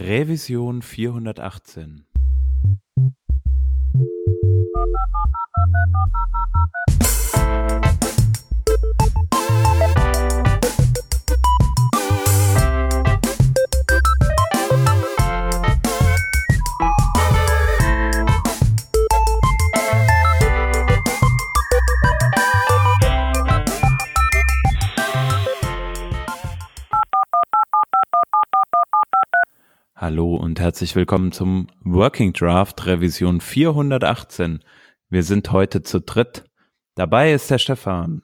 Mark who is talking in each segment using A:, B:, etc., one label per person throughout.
A: Revision 418. Hallo und herzlich willkommen zum Working Draft Revision 418. Wir sind heute zu dritt. Dabei ist der Stefan.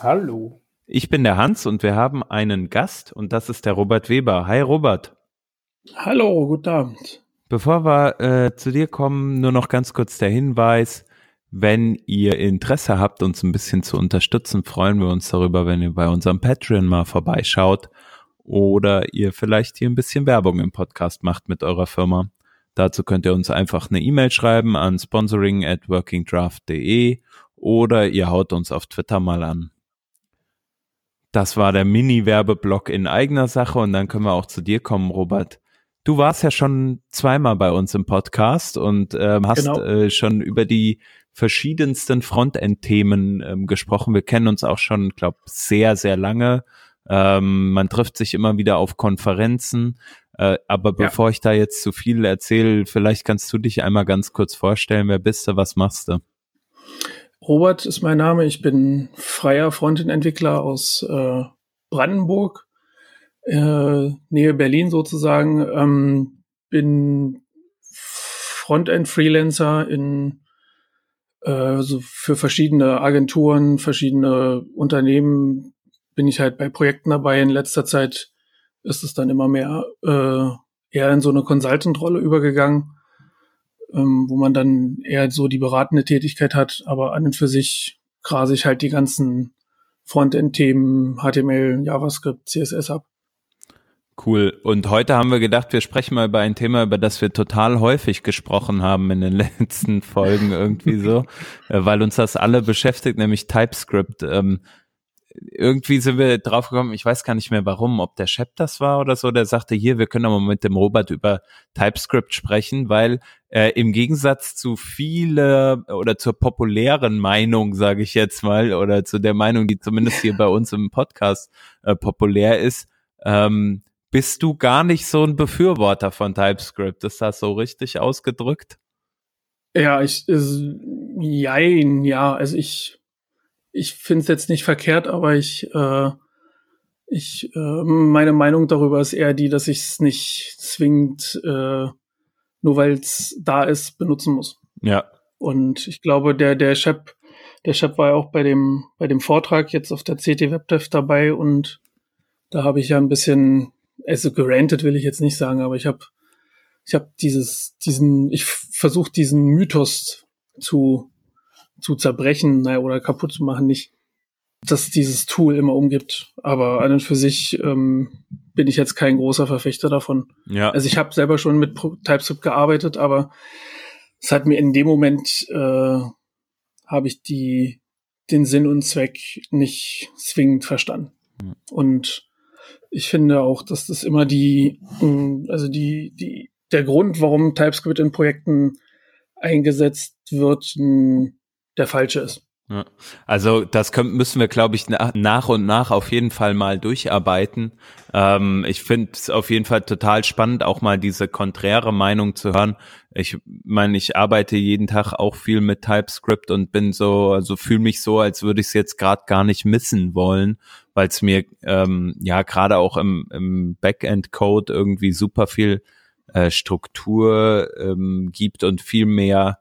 B: Hallo.
A: Ich bin der Hans und wir haben einen Gast und das ist der Robert Weber. Hi Robert.
B: Hallo, guten Abend.
A: Bevor wir äh, zu dir kommen, nur noch ganz kurz der Hinweis. Wenn ihr Interesse habt, uns ein bisschen zu unterstützen, freuen wir uns darüber, wenn ihr bei unserem Patreon mal vorbeischaut oder ihr vielleicht hier ein bisschen Werbung im Podcast macht mit eurer Firma. Dazu könnt ihr uns einfach eine E-Mail schreiben an sponsoring at workingdraft.de oder ihr haut uns auf Twitter mal an. Das war der Mini-Werbeblock in eigener Sache und dann können wir auch zu dir kommen, Robert. Du warst ja schon zweimal bei uns im Podcast und ähm, hast genau. äh, schon über die verschiedensten Frontend-Themen ähm, gesprochen. Wir kennen uns auch schon, glaube sehr, sehr lange ähm, man trifft sich immer wieder auf Konferenzen. Äh, aber bevor ja. ich da jetzt zu viel erzähle, vielleicht kannst du dich einmal ganz kurz vorstellen. Wer bist du? Was machst du?
B: Robert ist mein Name. Ich bin freier Frontend-Entwickler aus äh, Brandenburg, äh, Nähe Berlin sozusagen. Ähm, bin Frontend-Freelancer in äh, so für verschiedene Agenturen, verschiedene Unternehmen, bin ich halt bei Projekten dabei. In letzter Zeit ist es dann immer mehr äh, eher in so eine Consultant-Rolle übergegangen, ähm, wo man dann eher so die beratende Tätigkeit hat, aber an und für sich grase ich halt die ganzen Frontend-Themen, HTML, JavaScript, CSS ab.
A: Cool. Und heute haben wir gedacht, wir sprechen mal über ein Thema, über das wir total häufig gesprochen haben in den letzten Folgen irgendwie so, äh, weil uns das alle beschäftigt, nämlich TypeScript. Ähm, irgendwie sind wir drauf gekommen, ich weiß gar nicht mehr warum, ob der Shep das war oder so, der sagte, hier, wir können aber mit dem Robert über TypeScript sprechen, weil äh, im Gegensatz zu viele oder zur populären Meinung, sage ich jetzt mal, oder zu der Meinung, die zumindest hier bei uns im Podcast äh, populär ist, ähm, bist du gar nicht so ein Befürworter von TypeScript. Ist das so richtig ausgedrückt?
B: Ja, ich, äh, jein, ja, also ich ich finde es jetzt nicht verkehrt, aber ich, äh, ich, äh, meine Meinung darüber ist eher die, dass ich es nicht zwingend, äh, nur weil es da ist, benutzen muss.
A: Ja.
B: Und ich glaube, der, der Shep, der Shep war ja auch bei dem, bei dem Vortrag jetzt auf der CT WebDev dabei und da habe ich ja ein bisschen, also gerantet will ich jetzt nicht sagen, aber ich habe ich habe dieses, diesen, ich versuche diesen Mythos zu zu zerbrechen naja, oder kaputt zu machen, nicht, dass dieses Tool immer umgibt. Aber an und für sich ähm, bin ich jetzt kein großer Verfechter davon.
A: Ja.
B: Also ich habe selber schon mit TypeScript gearbeitet, aber es hat mir in dem Moment äh, habe ich die den Sinn und Zweck nicht zwingend verstanden. Mhm. Und ich finde auch, dass das immer die, also die, die, der Grund, warum TypeScript in Projekten eingesetzt wird, ein der falsche ist.
A: Also das können, müssen wir, glaube ich, nach und nach auf jeden Fall mal durcharbeiten. Ähm, ich finde es auf jeden Fall total spannend, auch mal diese konträre Meinung zu hören. Ich meine, ich arbeite jeden Tag auch viel mit TypeScript und bin so, also fühle mich so, als würde ich es jetzt gerade gar nicht missen wollen, weil es mir ähm, ja gerade auch im, im Backend-Code irgendwie super viel äh, Struktur ähm, gibt und viel mehr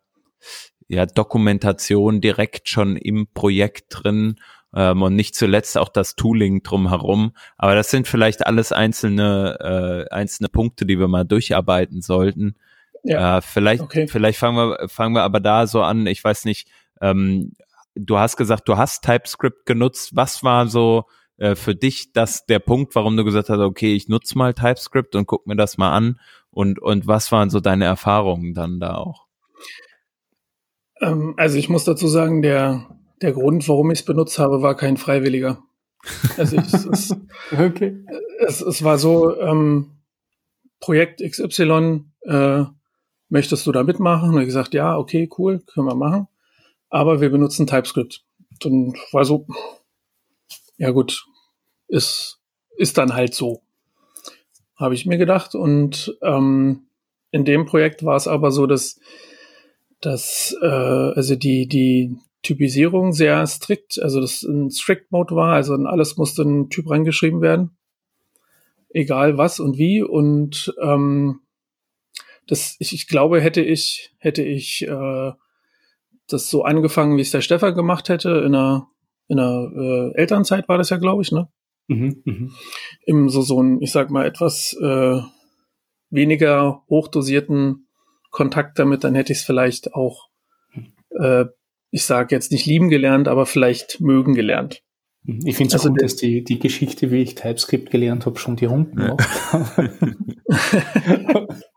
A: ja, Dokumentation direkt schon im Projekt drin ähm, und nicht zuletzt auch das Tooling drumherum. Aber das sind vielleicht alles einzelne, äh, einzelne Punkte, die wir mal durcharbeiten sollten. Ja. Äh, vielleicht, okay. vielleicht fangen wir, fangen wir aber da so an. Ich weiß nicht, ähm, du hast gesagt, du hast TypeScript genutzt. Was war so äh, für dich das der Punkt, warum du gesagt hast, okay, ich nutze mal TypeScript und guck mir das mal an? Und, und was waren so deine Erfahrungen dann da auch?
B: Ähm, also ich muss dazu sagen, der, der Grund, warum ich es benutzt habe, war kein freiwilliger. Also ich, es, okay. es, es war so, ähm, Projekt XY, äh, möchtest du da mitmachen? Und er gesagt, ja, okay, cool, können wir machen. Aber wir benutzen TypeScript. Dann war so, ja gut, ist, ist dann halt so. Habe ich mir gedacht. Und ähm, in dem Projekt war es aber so, dass, dass äh, also die, die Typisierung sehr strikt, also das ein Strict Mode war, also in alles musste ein Typ reingeschrieben werden. Egal was und wie. Und ähm, das, ich, ich glaube, hätte ich, hätte ich äh, das so angefangen, wie es der Stefan gemacht hätte, in einer, in einer äh, Elternzeit war das ja, glaube ich, ne? Mhm, mh. Im so, so ein, ich sag mal, etwas äh, weniger hochdosierten Kontakt damit, dann hätte ich es vielleicht auch, äh, ich sage jetzt nicht lieben gelernt, aber vielleicht mögen gelernt.
C: Ich finde es also gut, dass die, die Geschichte, wie ich TypeScript gelernt habe, schon die Runden macht.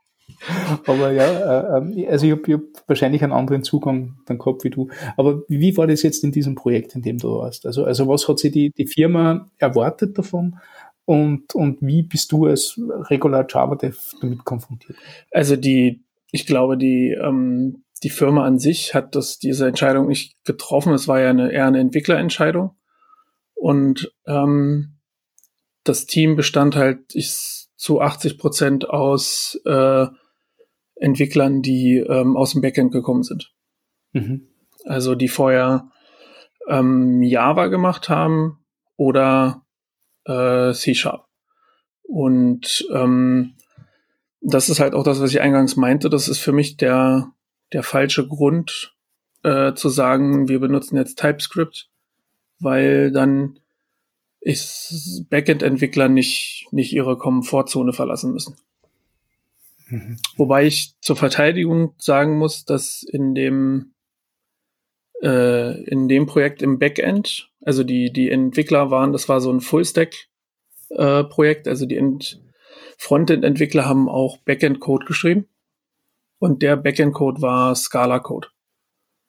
C: Aber ja, äh, also ich habe hab wahrscheinlich einen anderen Zugang dann gehabt wie du. Aber wie war das jetzt in diesem Projekt, in dem du warst? Also, also was hat sich die, die Firma erwartet davon? Und, und wie bist du als Regular Java Dev damit konfrontiert?
B: Also die, ich glaube, die, ähm, die Firma an sich hat das, diese Entscheidung nicht getroffen. Es war ja eine, eher eine Entwicklerentscheidung. Und ähm, das Team bestand halt ich, zu 80 Prozent aus äh, Entwicklern, die ähm, aus dem Backend gekommen sind. Mhm. Also die vorher ähm, Java gemacht haben oder äh, C-Sharp. Und ähm, das ist halt auch das, was ich eingangs meinte. Das ist für mich der, der falsche Grund äh, zu sagen, wir benutzen jetzt TypeScript, weil dann ist Backend-Entwickler nicht, nicht ihre Komfortzone verlassen müssen. Mhm. Wobei ich zur Verteidigung sagen muss, dass in dem äh, in dem Projekt im Backend, also die die Entwickler waren, das war so ein Fullstack äh, also die Ent Frontend Entwickler haben auch Backend Code geschrieben und der Backend Code war Scala Code.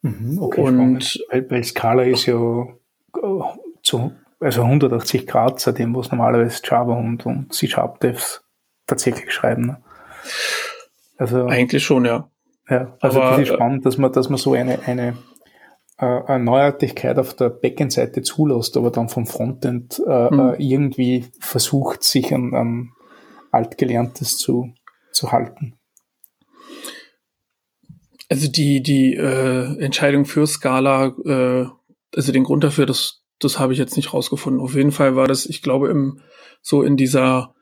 C: Mhm, okay, und weil, weil Scala ist ja äh, zu also 180 Grad zu dem, was normalerweise Java und, und C-Sharp Devs tatsächlich schreiben. Ne?
B: Also, Eigentlich schon, ja.
C: Ja, also Aber, das ist spannend, dass man, dass man so eine, eine, äh, eine Neuartigkeit auf der Backend-Seite zulässt, aber dann vom Frontend äh, hm. irgendwie versucht, sich an, an altgelerntes zu, zu halten.
B: Also die, die äh, Entscheidung für Scala, äh, also den Grund dafür, das, das habe ich jetzt nicht rausgefunden. Auf jeden Fall war das, ich glaube, im so in dieser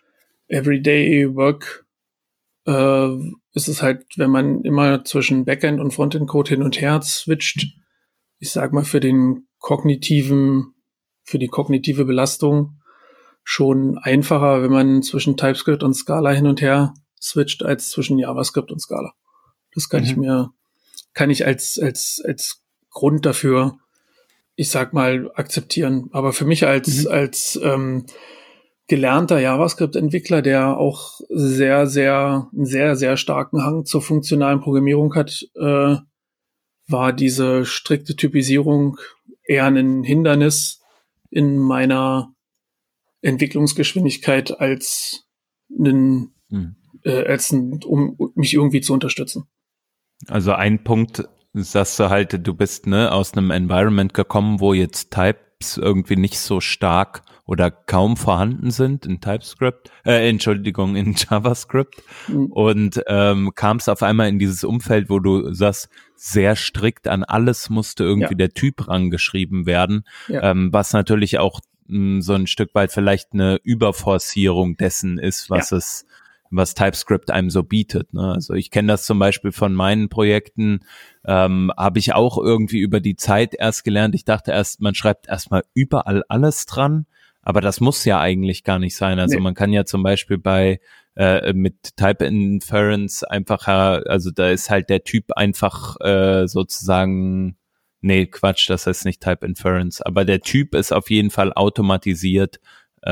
B: Everyday Work äh, ist es halt, wenn man immer zwischen Backend und Frontend-Code hin und her switcht, ich sag mal, für den kognitiven, für die kognitive Belastung schon einfacher, wenn man zwischen TypeScript und Scala hin und her switcht, als zwischen JavaScript und Scala. Das kann mhm. ich mir, kann ich als, als, als Grund dafür, ich sag mal, akzeptieren. Aber für mich als, mhm. als ähm, gelernter JavaScript-Entwickler, der auch sehr, sehr, einen sehr, sehr starken Hang zur funktionalen Programmierung hat, äh, war diese strikte Typisierung eher ein Hindernis in meiner Entwicklungsgeschwindigkeit als ein, hm. äh, als ein, um mich irgendwie zu unterstützen.
A: Also ein Punkt, sagst du halt, du bist ne aus einem Environment gekommen, wo jetzt Types irgendwie nicht so stark oder kaum vorhanden sind in TypeScript, äh, Entschuldigung, in JavaScript mhm. und ähm, kam es auf einmal in dieses Umfeld, wo du sagst, sehr strikt an alles musste irgendwie ja. der Typ rangeschrieben werden, ja. ähm, was natürlich auch mh, hm, so ein Stück weit vielleicht eine Überforcierung dessen ist, was ja. es was TypeScript einem so bietet. Ne? Also ich kenne das zum Beispiel von meinen Projekten, ähm, habe ich auch irgendwie über die Zeit erst gelernt. Ich dachte erst, man schreibt erstmal überall alles dran aber das muss ja eigentlich gar nicht sein. Also nee. man kann ja zum Beispiel bei äh, mit Type Inference einfach, also da ist halt der Typ einfach äh, sozusagen, nee, Quatsch, das heißt nicht Type Inference, aber der Typ ist auf jeden Fall automatisiert äh,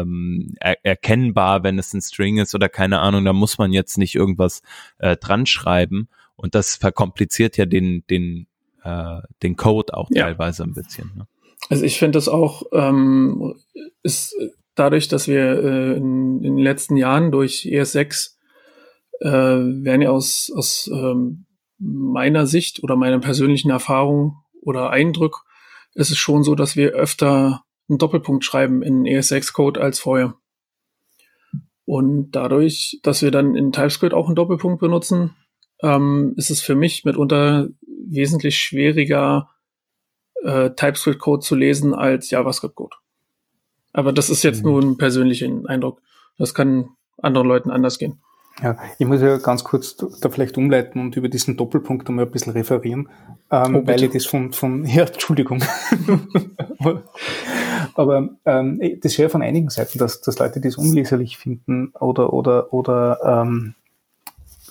A: ähm, er erkennbar, wenn es ein String ist oder keine Ahnung, da muss man jetzt nicht irgendwas äh, dran schreiben und das verkompliziert ja den den äh, den Code auch ja. teilweise ein bisschen. Ne?
B: Also ich finde das auch, ähm, ist, dadurch, dass wir äh, in, in, den letzten Jahren durch ES6 äh, werden ja aus, aus ähm, meiner Sicht oder meiner persönlichen Erfahrung oder Eindruck ist es schon so, dass wir öfter einen Doppelpunkt schreiben in ES6-Code als vorher. Und dadurch, dass wir dann in TypeScript auch einen Doppelpunkt benutzen, ähm, ist es für mich mitunter wesentlich schwieriger, äh, TypeScript-Code zu lesen als JavaScript-Code. Aber das ist jetzt mhm. nur ein persönlicher Eindruck. Das kann anderen Leuten anders gehen.
C: Ja, ich muss ja ganz kurz da vielleicht umleiten und über diesen Doppelpunkt einmal ein bisschen referieren, ähm, oh, weil ich das von, von ja, Entschuldigung. Aber ähm, das höre von einigen Seiten, dass, dass Leute das unleserlich finden oder, oder, oder ähm,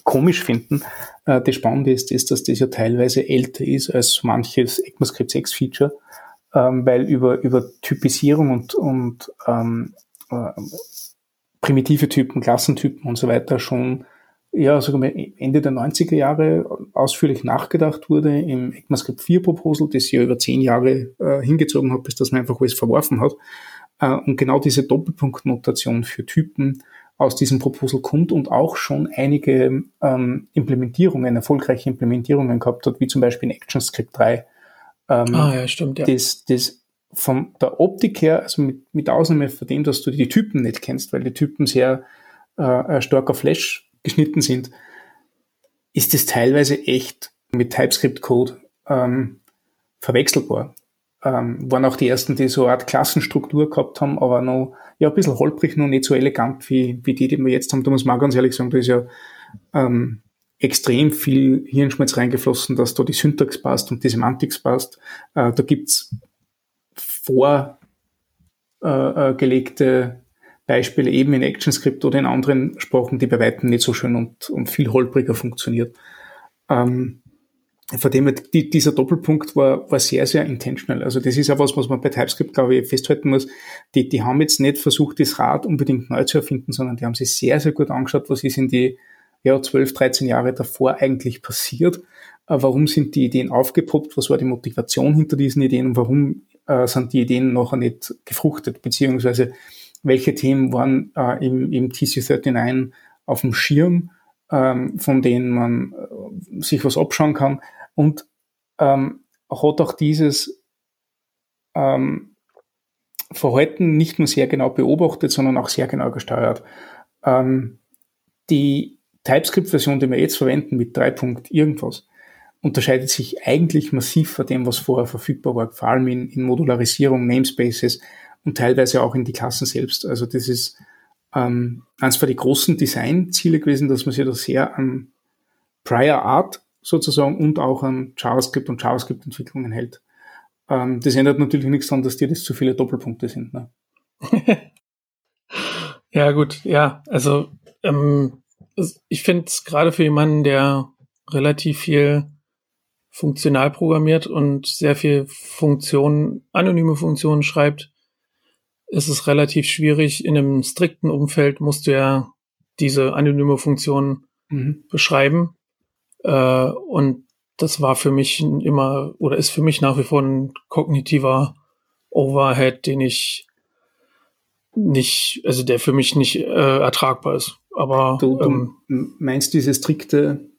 C: komisch finden. Äh, das Spannende ist, ist, dass das ja teilweise älter ist als manches ECMAScript 6 Feature, ähm, weil über, über Typisierung und, und ähm, äh, primitive Typen, Klassentypen und so weiter schon ja, wir, Ende der 90er Jahre ausführlich nachgedacht wurde im ECMAScript 4 Proposal, das ja über zehn Jahre äh, hingezogen hat, bis das man einfach alles verworfen hat. Äh, und genau diese Doppelpunktnotation für Typen aus diesem Proposal kommt und auch schon einige ähm, Implementierungen, erfolgreiche Implementierungen gehabt hat, wie zum Beispiel in ActionScript 3.
B: Ähm, ah, ja, stimmt, ja.
C: Das, das von der Optik her, also mit, mit Ausnahme von dem, dass du die Typen nicht kennst, weil die Typen sehr äh, stark auf Flash geschnitten sind, ist es teilweise echt mit TypeScript-Code ähm, verwechselbar. Ähm, waren auch die ersten, die so eine Art Klassenstruktur gehabt haben, aber noch ja, ein bisschen holprig, noch nicht so elegant wie, wie die, die wir jetzt haben. Da muss man auch ganz ehrlich sagen, da ist ja ähm, extrem viel Hirnschmalz reingeflossen, dass da die Syntax passt und die Semantik passt. Äh, da gibt's vorgelegte Beispiele eben in ActionScript oder in anderen Sprachen, die bei weitem nicht so schön und, und viel holpriger funktioniert. Ähm, von dem her, die, dieser Doppelpunkt war, war sehr, sehr intentional. Also das ist auch was, was man bei TypeScript, glaube ich, festhalten muss. Die, die haben jetzt nicht versucht, das Rad unbedingt neu zu erfinden, sondern die haben sich sehr, sehr gut angeschaut, was ist in die ja, 12, 13 Jahre davor eigentlich passiert. Äh, warum sind die Ideen aufgepoppt? Was war die Motivation hinter diesen Ideen? Und warum äh, sind die Ideen nachher nicht gefruchtet? Beziehungsweise welche Themen waren äh, im, im TC39 auf dem Schirm, ähm, von denen man äh, sich was abschauen kann? Und ähm, hat auch dieses ähm, Verhalten nicht nur sehr genau beobachtet, sondern auch sehr genau gesteuert. Ähm, die TypeScript-Version, die wir jetzt verwenden mit 3. irgendwas, unterscheidet sich eigentlich massiv von dem, was vorher verfügbar war, vor allem in, in Modularisierung, Namespaces und teilweise auch in die Klassen selbst. Also das ist ähm, eines den großen Designziele gewesen, dass man sich da sehr an Prior Art sozusagen und auch an JavaScript und JavaScript-Entwicklungen hält. Ähm, das ändert natürlich nichts daran, dass dir das zu viele Doppelpunkte sind. Ne?
B: ja, gut, ja, also ähm, ich finde es gerade für jemanden, der relativ viel funktional programmiert und sehr viel Funktionen, anonyme Funktionen schreibt, ist es relativ schwierig. In einem strikten Umfeld musst du ja diese anonyme Funktion mhm. beschreiben. Äh, und das war für mich immer oder ist für mich nach wie vor ein kognitiver Overhead, den ich nicht, also der für mich nicht äh, ertragbar ist. Aber
C: du, du ähm, meinst diese strikte,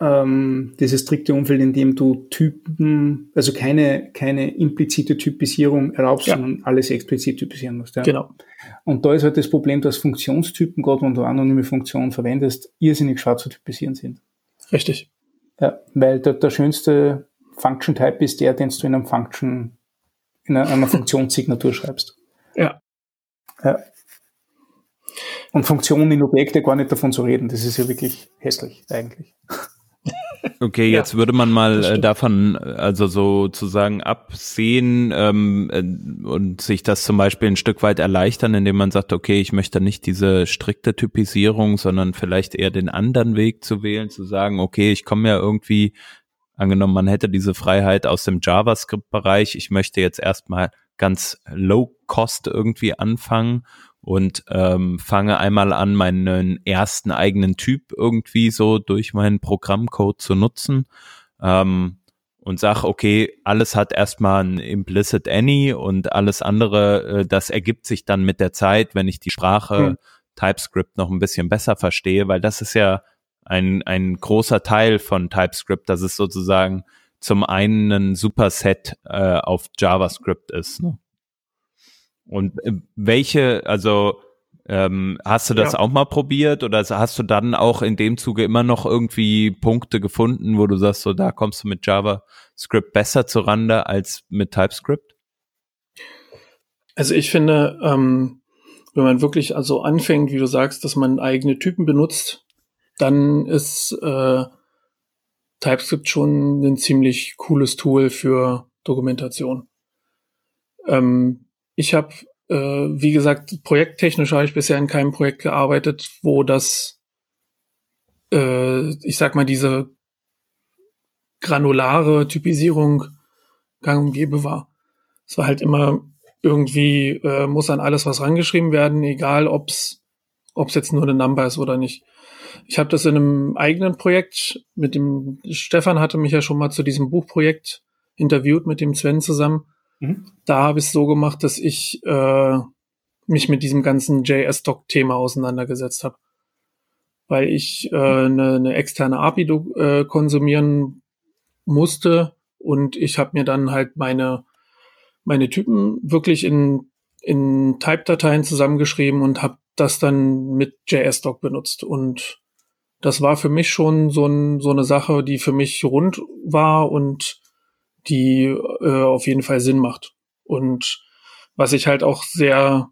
C: ähm, dieses strikte Umfeld, in dem du Typen, also keine, keine implizite Typisierung erlaubst, ja. sondern alles explizit typisieren musst. Ja?
B: Genau.
C: Und da ist halt das Problem, dass Funktionstypen, gerade wenn du anonyme Funktionen verwendest, irrsinnig schwer zu typisieren sind.
B: Richtig.
C: Ja, weil der, der schönste Function-Type ist der, den du in einem Function, in einer, einer Funktionssignatur schreibst.
B: Ja.
C: ja. Und Funktionen in Objekte gar nicht davon zu reden, das ist ja wirklich hässlich eigentlich.
A: Okay, jetzt ja, würde man mal äh, davon, also sozusagen absehen ähm, äh, und sich das zum Beispiel ein Stück weit erleichtern, indem man sagt, okay, ich möchte nicht diese strikte Typisierung, sondern vielleicht eher den anderen Weg zu wählen, zu sagen, okay, ich komme ja irgendwie, angenommen, man hätte diese Freiheit aus dem JavaScript-Bereich, ich möchte jetzt erstmal ganz low cost irgendwie anfangen und ähm, fange einmal an, meinen ersten eigenen Typ irgendwie so durch meinen Programmcode zu nutzen. Ähm, und sag, okay, alles hat erstmal ein implicit any und alles andere, äh, das ergibt sich dann mit der Zeit, wenn ich die Sprache hm. TypeScript noch ein bisschen besser verstehe, weil das ist ja ein, ein großer Teil von TypeScript, dass es sozusagen zum einen ein Superset äh, auf JavaScript ist. Ne? Und äh, welche, also ähm, hast du das ja. auch mal probiert oder hast du dann auch in dem Zuge immer noch irgendwie Punkte gefunden, wo du sagst, so da kommst du mit JavaScript besser zur Rande als mit TypeScript?
B: Also ich finde, ähm, wenn man wirklich also anfängt, wie du sagst, dass man eigene Typen benutzt, dann ist äh, TypeScript schon ein ziemlich cooles Tool für Dokumentation. Ähm, ich habe äh, wie gesagt, projekttechnisch habe ich bisher in keinem Projekt gearbeitet, wo das, äh, ich sag mal, diese granulare Typisierung gang und gäbe war. Es war halt immer irgendwie, äh, muss an alles was rangeschrieben werden, egal ob's ob's jetzt nur eine Number ist oder nicht. Ich habe das in einem eigenen Projekt mit dem Stefan hatte mich ja schon mal zu diesem Buchprojekt interviewt mit dem Sven zusammen. Mhm. Da habe ich es so gemacht, dass ich äh, mich mit diesem ganzen JS-Doc-Thema auseinandergesetzt habe. Weil ich äh, eine, eine externe API äh, konsumieren musste und ich habe mir dann halt meine, meine Typen wirklich in, in Type-Dateien zusammengeschrieben und habe das dann mit JS-Doc benutzt. Und das war für mich schon so, ein, so eine Sache, die für mich rund war und die äh, auf jeden Fall Sinn macht. Und was ich halt auch sehr,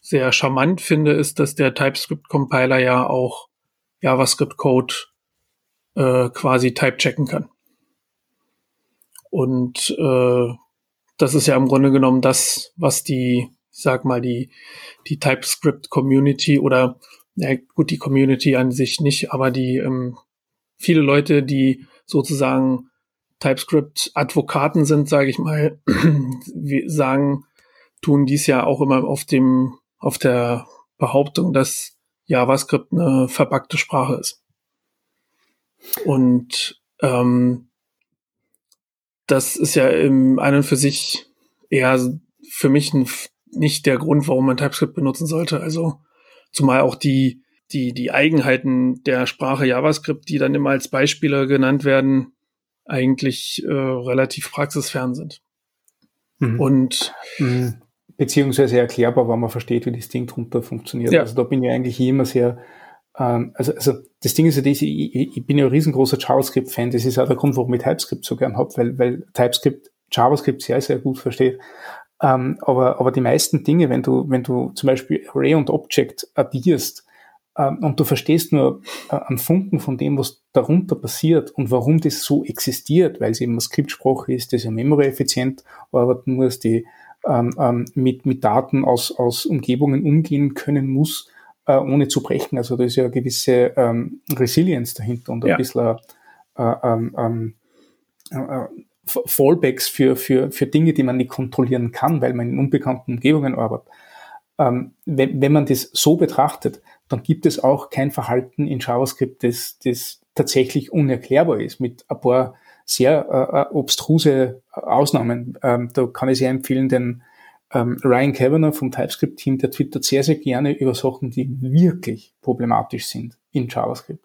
B: sehr charmant finde, ist, dass der TypeScript-Compiler ja auch JavaScript-Code äh, quasi type-checken kann. Und äh, das ist ja im Grunde genommen das, was die, sag mal, die, die TypeScript-Community oder ja gut, die Community an sich nicht, aber die ähm, viele Leute, die sozusagen TypeScript-Advokaten sind, sage ich mal, wir sagen, tun dies ja auch immer auf dem, auf der Behauptung, dass JavaScript eine verpackte Sprache ist. Und ähm, das ist ja im einen für sich eher für mich ein, nicht der Grund, warum man TypeScript benutzen sollte. Also zumal auch die, die, die Eigenheiten der Sprache JavaScript, die dann immer als Beispiele genannt werden, eigentlich äh, relativ praxisfern sind. Mhm. Und
C: mhm. beziehungsweise erklärbar, wenn man versteht, wie das Ding drunter funktioniert. Ja. Also da bin ich eigentlich immer sehr ähm, also, also das Ding ist ja, das, ich, ich bin ja ein riesengroßer JavaScript-Fan. Das ist auch der Grund, warum ich TypeScript so gern habe, weil, weil TypeScript JavaScript sehr, sehr gut versteht. Ähm, aber, aber die meisten Dinge, wenn du, wenn du zum Beispiel Array und Object addierst, und du verstehst nur äh, einen Funken von dem, was darunter passiert und warum das so existiert, weil es eben eine Skriptsprache ist, das ja memory-effizient arbeiten muss, die ähm, ähm, mit, mit Daten aus, aus Umgebungen umgehen können muss, äh, ohne zu brechen. Also da ist ja eine gewisse ähm, Resilienz dahinter und ein ja. bisschen äh, ähm, ähm, äh, äh, Fallbacks für, für, für Dinge, die man nicht kontrollieren kann, weil man in unbekannten Umgebungen arbeitet. Ähm, wenn, wenn man das so betrachtet, dann gibt es auch kein Verhalten in JavaScript, das, das tatsächlich unerklärbar ist, mit ein paar sehr äh, äh obstruse Ausnahmen. Ähm, da kann ich sehr empfehlen, den ähm, Ryan Kavanagh vom TypeScript-Team, der twittert sehr, sehr gerne über Sachen, die wirklich problematisch sind in JavaScript.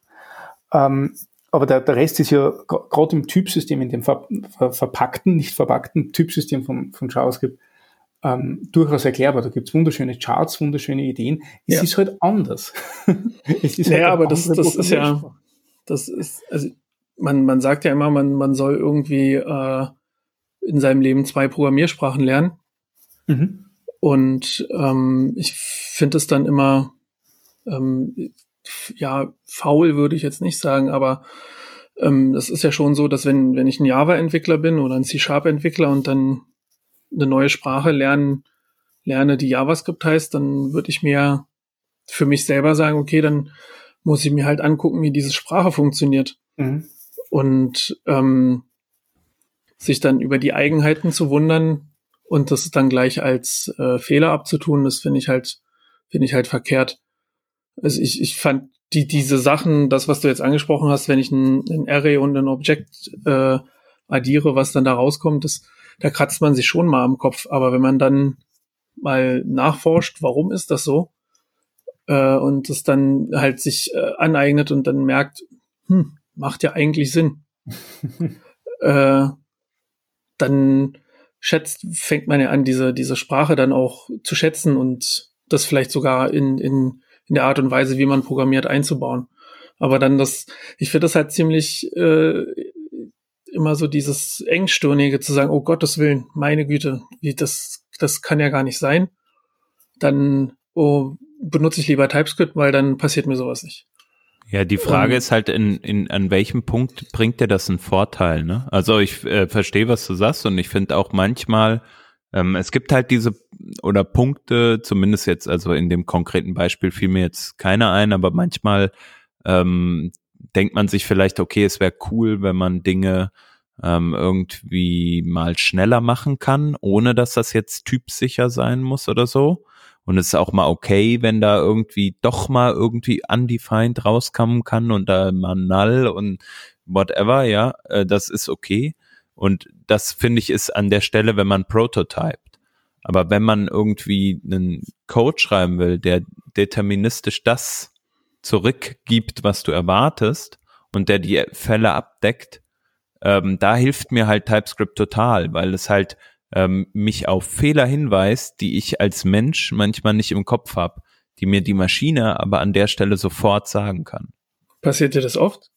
C: Ähm, aber der, der Rest ist ja gerade im Typsystem, in dem ver, ver, verpackten, nicht verpackten Typsystem von, von JavaScript, ähm, durchaus erklärbar. Da gibt's wunderschöne Charts, wunderschöne Ideen. Es ja. ist halt anders.
B: es ist naja, halt aber das, das ist ja, das ist, also man, man sagt ja immer, man, man soll irgendwie äh, in seinem Leben zwei Programmiersprachen lernen. Mhm. Und ähm, ich finde es dann immer, ähm, ja, faul würde ich jetzt nicht sagen, aber ähm, das ist ja schon so, dass wenn, wenn ich ein Java-Entwickler bin oder ein C-Sharp-Entwickler und dann eine neue Sprache lernen, lerne, die JavaScript heißt, dann würde ich mir für mich selber sagen, okay, dann muss ich mir halt angucken, wie diese Sprache funktioniert. Mhm. Und ähm, sich dann über die Eigenheiten zu wundern und das dann gleich als äh, Fehler abzutun, das finde ich halt, finde ich halt verkehrt. Also ich, ich fand die, diese Sachen, das, was du jetzt angesprochen hast, wenn ich ein, ein Array und ein Objekt äh, addiere, was dann da rauskommt, das, da kratzt man sich schon mal am Kopf. Aber wenn man dann mal nachforscht, warum ist das so, äh, und es dann halt sich äh, aneignet und dann merkt, hm, macht ja eigentlich Sinn. äh, dann schätzt, fängt man ja an, diese, diese Sprache dann auch zu schätzen und das vielleicht sogar in, in, in der Art und Weise, wie man programmiert, einzubauen. Aber dann das, ich finde das halt ziemlich äh, immer so dieses Engstirnige zu sagen, oh Gottes Willen, meine Güte, wie das, das kann ja gar nicht sein. Dann, oh, benutze ich lieber TypeScript, weil dann passiert mir sowas nicht.
A: Ja, die Frage um, ist halt, in, in, an welchem Punkt bringt dir das einen Vorteil? Ne? Also ich äh, verstehe, was du sagst und ich finde auch manchmal, ähm, es gibt halt diese oder Punkte, zumindest jetzt, also in dem konkreten Beispiel fiel mir jetzt keiner ein, aber manchmal ähm, denkt man sich vielleicht, okay, es wäre cool, wenn man Dinge ähm, irgendwie mal schneller machen kann, ohne dass das jetzt typsicher sein muss oder so. Und es ist auch mal okay, wenn da irgendwie doch mal irgendwie undefined rauskommen kann und da mal null und whatever, ja, äh, das ist okay. Und das finde ich ist an der Stelle, wenn man prototypt. Aber wenn man irgendwie einen Code schreiben will, der deterministisch das zurückgibt, was du erwartest und der die Fälle abdeckt, ähm, da hilft mir halt TypeScript total, weil es halt ähm, mich auf Fehler hinweist, die ich als Mensch manchmal nicht im Kopf habe, die mir die Maschine aber an der Stelle sofort sagen kann.
B: Passiert dir das oft?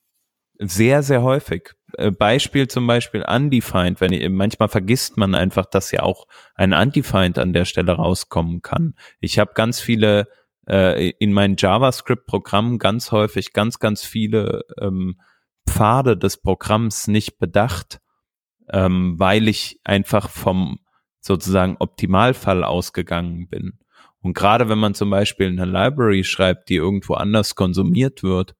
A: Sehr, sehr häufig. Äh, Beispiel zum Beispiel Undefined, wenn ich, manchmal vergisst man einfach, dass ja auch ein Undefined an der Stelle rauskommen kann. Ich habe ganz viele äh, in meinen JavaScript-Programmen ganz häufig ganz, ganz viele ähm, Pfade des Programms nicht bedacht ähm, weil ich einfach vom sozusagen Optimalfall ausgegangen bin. Und gerade wenn man zum Beispiel eine Library schreibt, die irgendwo anders konsumiert wird,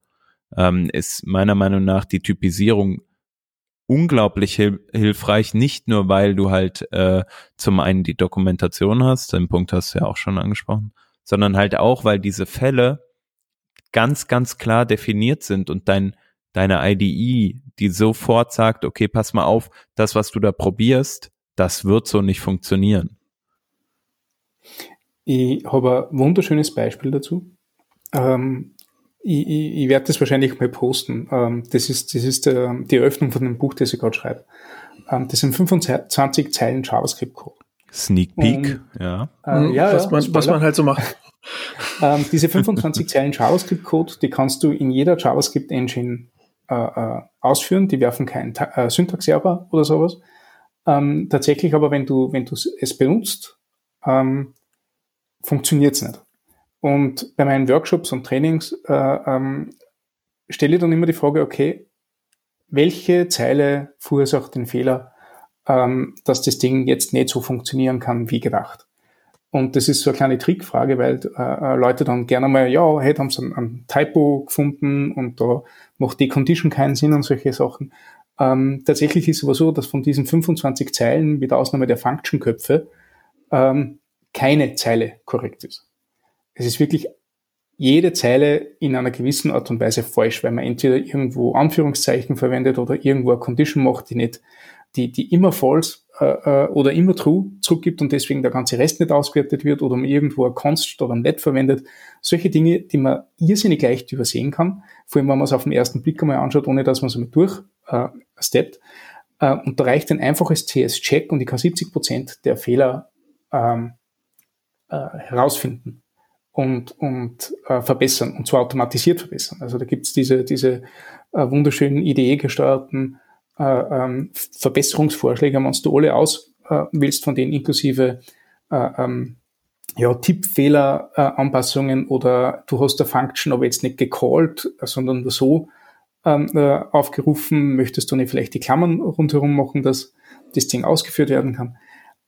A: ähm, ist meiner Meinung nach die Typisierung unglaublich hil hilfreich, nicht nur weil du halt äh, zum einen die Dokumentation hast, den Punkt hast du ja auch schon angesprochen, sondern halt auch, weil diese Fälle ganz, ganz klar definiert sind und dein deine IDE, die sofort sagt, okay, pass mal auf, das, was du da probierst, das wird so nicht funktionieren.
C: Ich habe ein wunderschönes Beispiel dazu. Ähm, ich, ich, ich werde das wahrscheinlich mal posten. Ähm, das ist, das ist äh, die Eröffnung von dem Buch, das ich gerade schreibe. Ähm, das sind 25 Zeilen JavaScript-Code.
A: Sneak Peek, Und, ja.
B: Äh, ja. Was, man, was man halt so macht.
C: ähm, diese 25 Zeilen JavaScript-Code, die kannst du in jeder JavaScript-Engine äh, äh, ausführen, die werfen keinen äh, Syntax-Error oder sowas. Ähm, tatsächlich aber, wenn du, wenn du es benutzt, ähm, funktioniert es nicht. Und bei meinen Workshops und Trainings äh, ähm, stelle ich dann immer die Frage, okay, welche Zeile verursacht den Fehler, ähm, dass das Ding jetzt nicht so funktionieren kann wie gedacht? Und das ist so eine kleine Trickfrage, weil äh, äh, Leute dann gerne mal, ja, hey, haben sie ein, ein Typo gefunden und da macht die Condition keinen Sinn und solche Sachen. Ähm, tatsächlich ist es aber so, dass von diesen 25 Zeilen, mit Ausnahme der Function-Köpfe, ähm, keine Zeile korrekt ist. Es ist wirklich jede Zeile in einer gewissen Art und Weise falsch, weil man entweder irgendwo Anführungszeichen verwendet oder irgendwo eine Condition macht, die nicht, die, die immer false äh, äh, oder immer true zurückgibt und deswegen der ganze Rest nicht ausgewertet wird oder man irgendwo ein const statt ein let verwendet. Solche Dinge, die man irrsinnig leicht übersehen kann, vor allem wenn man es auf den ersten Blick einmal anschaut, ohne dass man es mit durch äh. Äh, und da reicht ein einfaches CS-Check und ich kann 70 Prozent der Fehler ähm, äh, herausfinden und, und äh, verbessern, und zwar automatisiert verbessern. Also da gibt's diese, diese äh, wunderschönen IDE-gesteuerten ähm, Verbesserungsvorschläge, wenn du alle auswählst, von denen inklusive äh, ähm, ja, Tippfehler, äh, Anpassungen oder du hast eine Function aber jetzt nicht gecallt, sondern nur so ähm, äh, aufgerufen, möchtest du nicht vielleicht die Klammern rundherum machen, dass das Ding ausgeführt werden kann.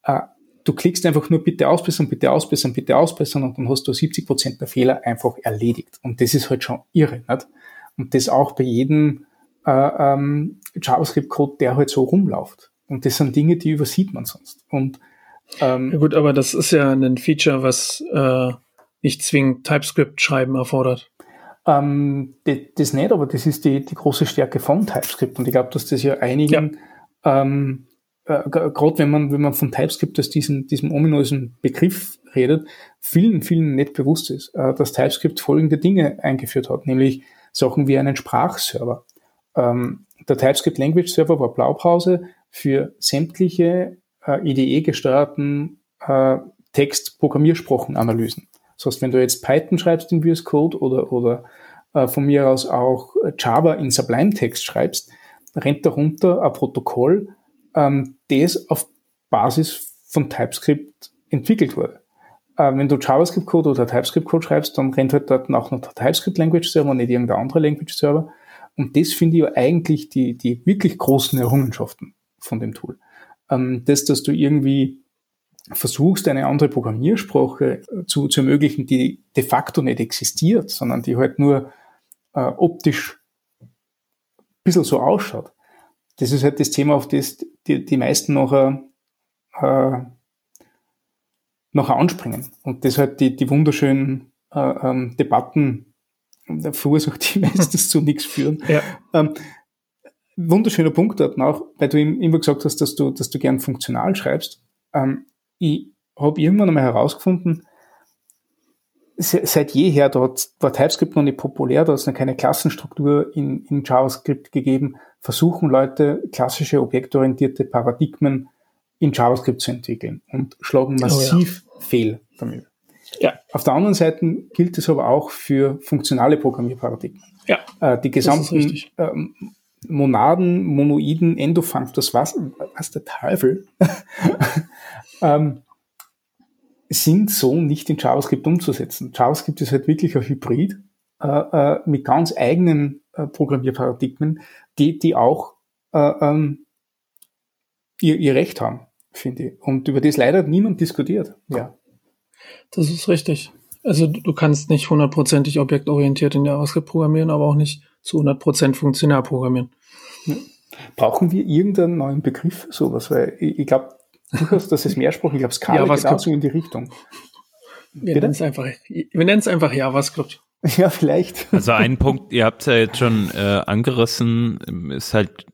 C: Äh, du klickst einfach nur bitte ausbessern, bitte ausbessern, bitte ausbessern und dann hast du 70 Prozent der Fehler einfach erledigt. Und das ist halt schon irre. Nicht? Und das auch bei jedem äh, ähm, JavaScript-Code, der halt so rumläuft. Und das sind Dinge, die übersieht man sonst. Und
B: ähm, ja gut, aber das ist ja ein Feature, was äh, nicht zwingend TypeScript-Schreiben erfordert.
C: Ähm, das, nicht, aber das ist die, die große Stärke von TypeScript. Und ich glaube, dass das ja einigen ähm, äh, gerade wenn man, wenn man von TypeScript als diesen, diesem ominösen Begriff redet, vielen, vielen nicht bewusst ist, äh, dass TypeScript folgende Dinge eingeführt hat, nämlich Sachen wie einen Sprachserver. Ähm, der TypeScript Language Server war Blaupause für sämtliche äh, IDE-gesteuerten äh, Text-Programmiersprachenanalysen. Das heißt, wenn du jetzt Python schreibst in VS Code oder, oder äh, von mir aus auch Java in Sublime Text schreibst, rennt darunter ein Protokoll, ähm, das auf Basis von TypeScript entwickelt wurde. Äh, wenn du JavaScript-Code oder TypeScript-Code schreibst, dann rennt halt dort auch noch der TypeScript-Language-Server und nicht irgendein anderer Language-Server. Und das finde ich ja eigentlich die, die wirklich großen Errungenschaften von dem Tool. Ähm, das, dass du irgendwie versuchst, eine andere Programmiersprache äh, zu, zu ermöglichen, die de facto nicht existiert, sondern die halt nur äh, optisch ein bisschen so ausschaut. Das ist halt das Thema, auf das die, die meisten nachher, äh, nachher anspringen. Und das halt die, die wunderschönen äh, ähm, Debatten verursacht, die meistens zu nichts führen. Ja. Ähm, wunderschöner Punkt dort noch, weil du immer gesagt hast, dass du, dass du gern funktional schreibst. Ähm, ich habe irgendwann einmal herausgefunden, seit jeher dort war TypeScript noch nicht populär, da hat es noch keine Klassenstruktur in, in JavaScript gegeben, versuchen Leute klassische objektorientierte Paradigmen in JavaScript zu entwickeln und schlagen massiv oh ja. fehl damit. Ja. Auf der anderen Seite gilt es aber auch für funktionale Programmierparadigmen. Ja. Äh, die gesamten ähm, Monaden, Monoiden, Endofunctors, was, was der Teufel, ähm, sind so nicht in JavaScript umzusetzen. JavaScript ist halt wirklich ein Hybrid äh, äh, mit ganz eigenen äh, Programmierparadigmen, die, die auch äh, ähm, ihr, ihr Recht haben, finde ich. Und über das leider niemand diskutiert. Ja.
B: Das ist richtig. Also du kannst nicht hundertprozentig objektorientiert in JavaScript programmieren, aber auch nicht zu 100% funktional programmieren.
C: Brauchen wir irgendeinen neuen Begriff für sowas? Weil ich, ich glaube durchaus, dass es Mehrsprachen, ich glaube, Skala ja, geht so in die Richtung.
B: Wir nennen es einfach, wir nennen es einfach JavaScript.
C: Ja, vielleicht.
A: Also ein Punkt, ihr habt es ja jetzt schon äh, angerissen, ist halt,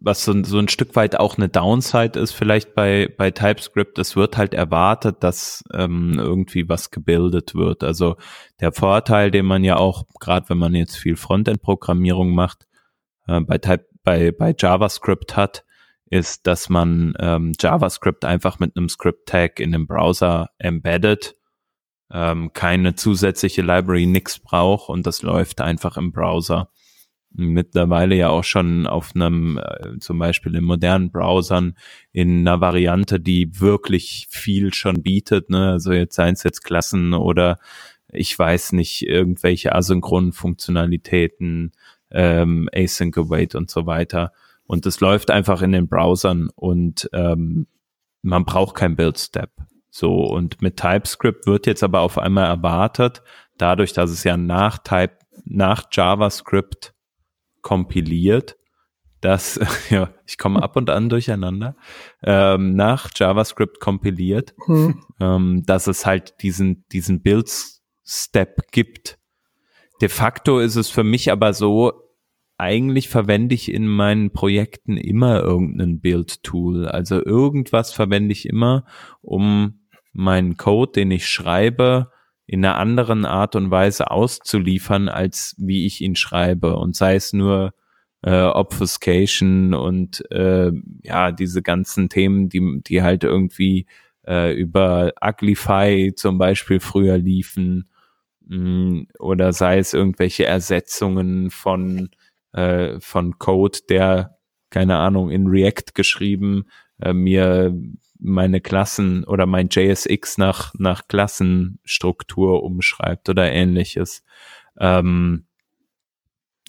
A: was so, so ein Stück weit auch eine Downside ist, vielleicht bei, bei TypeScript, es wird halt erwartet, dass ähm, irgendwie was gebildet wird. Also der Vorteil, den man ja auch, gerade wenn man jetzt viel Frontend-Programmierung macht, äh, bei, Type, bei, bei JavaScript hat, ist, dass man ähm, JavaScript einfach mit einem Script-Tag in dem Browser embedded, ähm, keine zusätzliche Library, nix braucht und das läuft einfach im Browser. Mittlerweile ja auch schon auf einem, äh, zum Beispiel in modernen Browsern, in einer Variante, die wirklich viel schon bietet, ne? also jetzt seien es jetzt Klassen oder ich weiß nicht, irgendwelche asynchronen Funktionalitäten, ähm, Async Await und so weiter. Und es läuft einfach in den Browsern und ähm, man braucht kein Build-Step. So, und mit TypeScript wird jetzt aber auf einmal erwartet, dadurch, dass es ja nach Type, nach JavaScript kompiliert, dass, ja, ich komme ab und an durcheinander, ähm, nach JavaScript kompiliert, hm. ähm, dass es halt diesen, diesen Build-Step gibt, De facto ist es für mich aber so, eigentlich verwende ich in meinen Projekten immer irgendein Build-Tool. Also irgendwas verwende ich immer, um meinen Code, den ich schreibe, in einer anderen Art und Weise auszuliefern, als wie ich ihn schreibe. Und sei es nur äh, Obfuscation und äh, ja, diese ganzen Themen, die, die halt irgendwie äh, über Uglify zum Beispiel früher liefen Mm, oder sei es irgendwelche Ersetzungen von, äh, von Code, der, keine Ahnung, in React geschrieben, äh, mir meine Klassen oder mein JSX nach, nach Klassenstruktur umschreibt oder ähnliches. Ähm,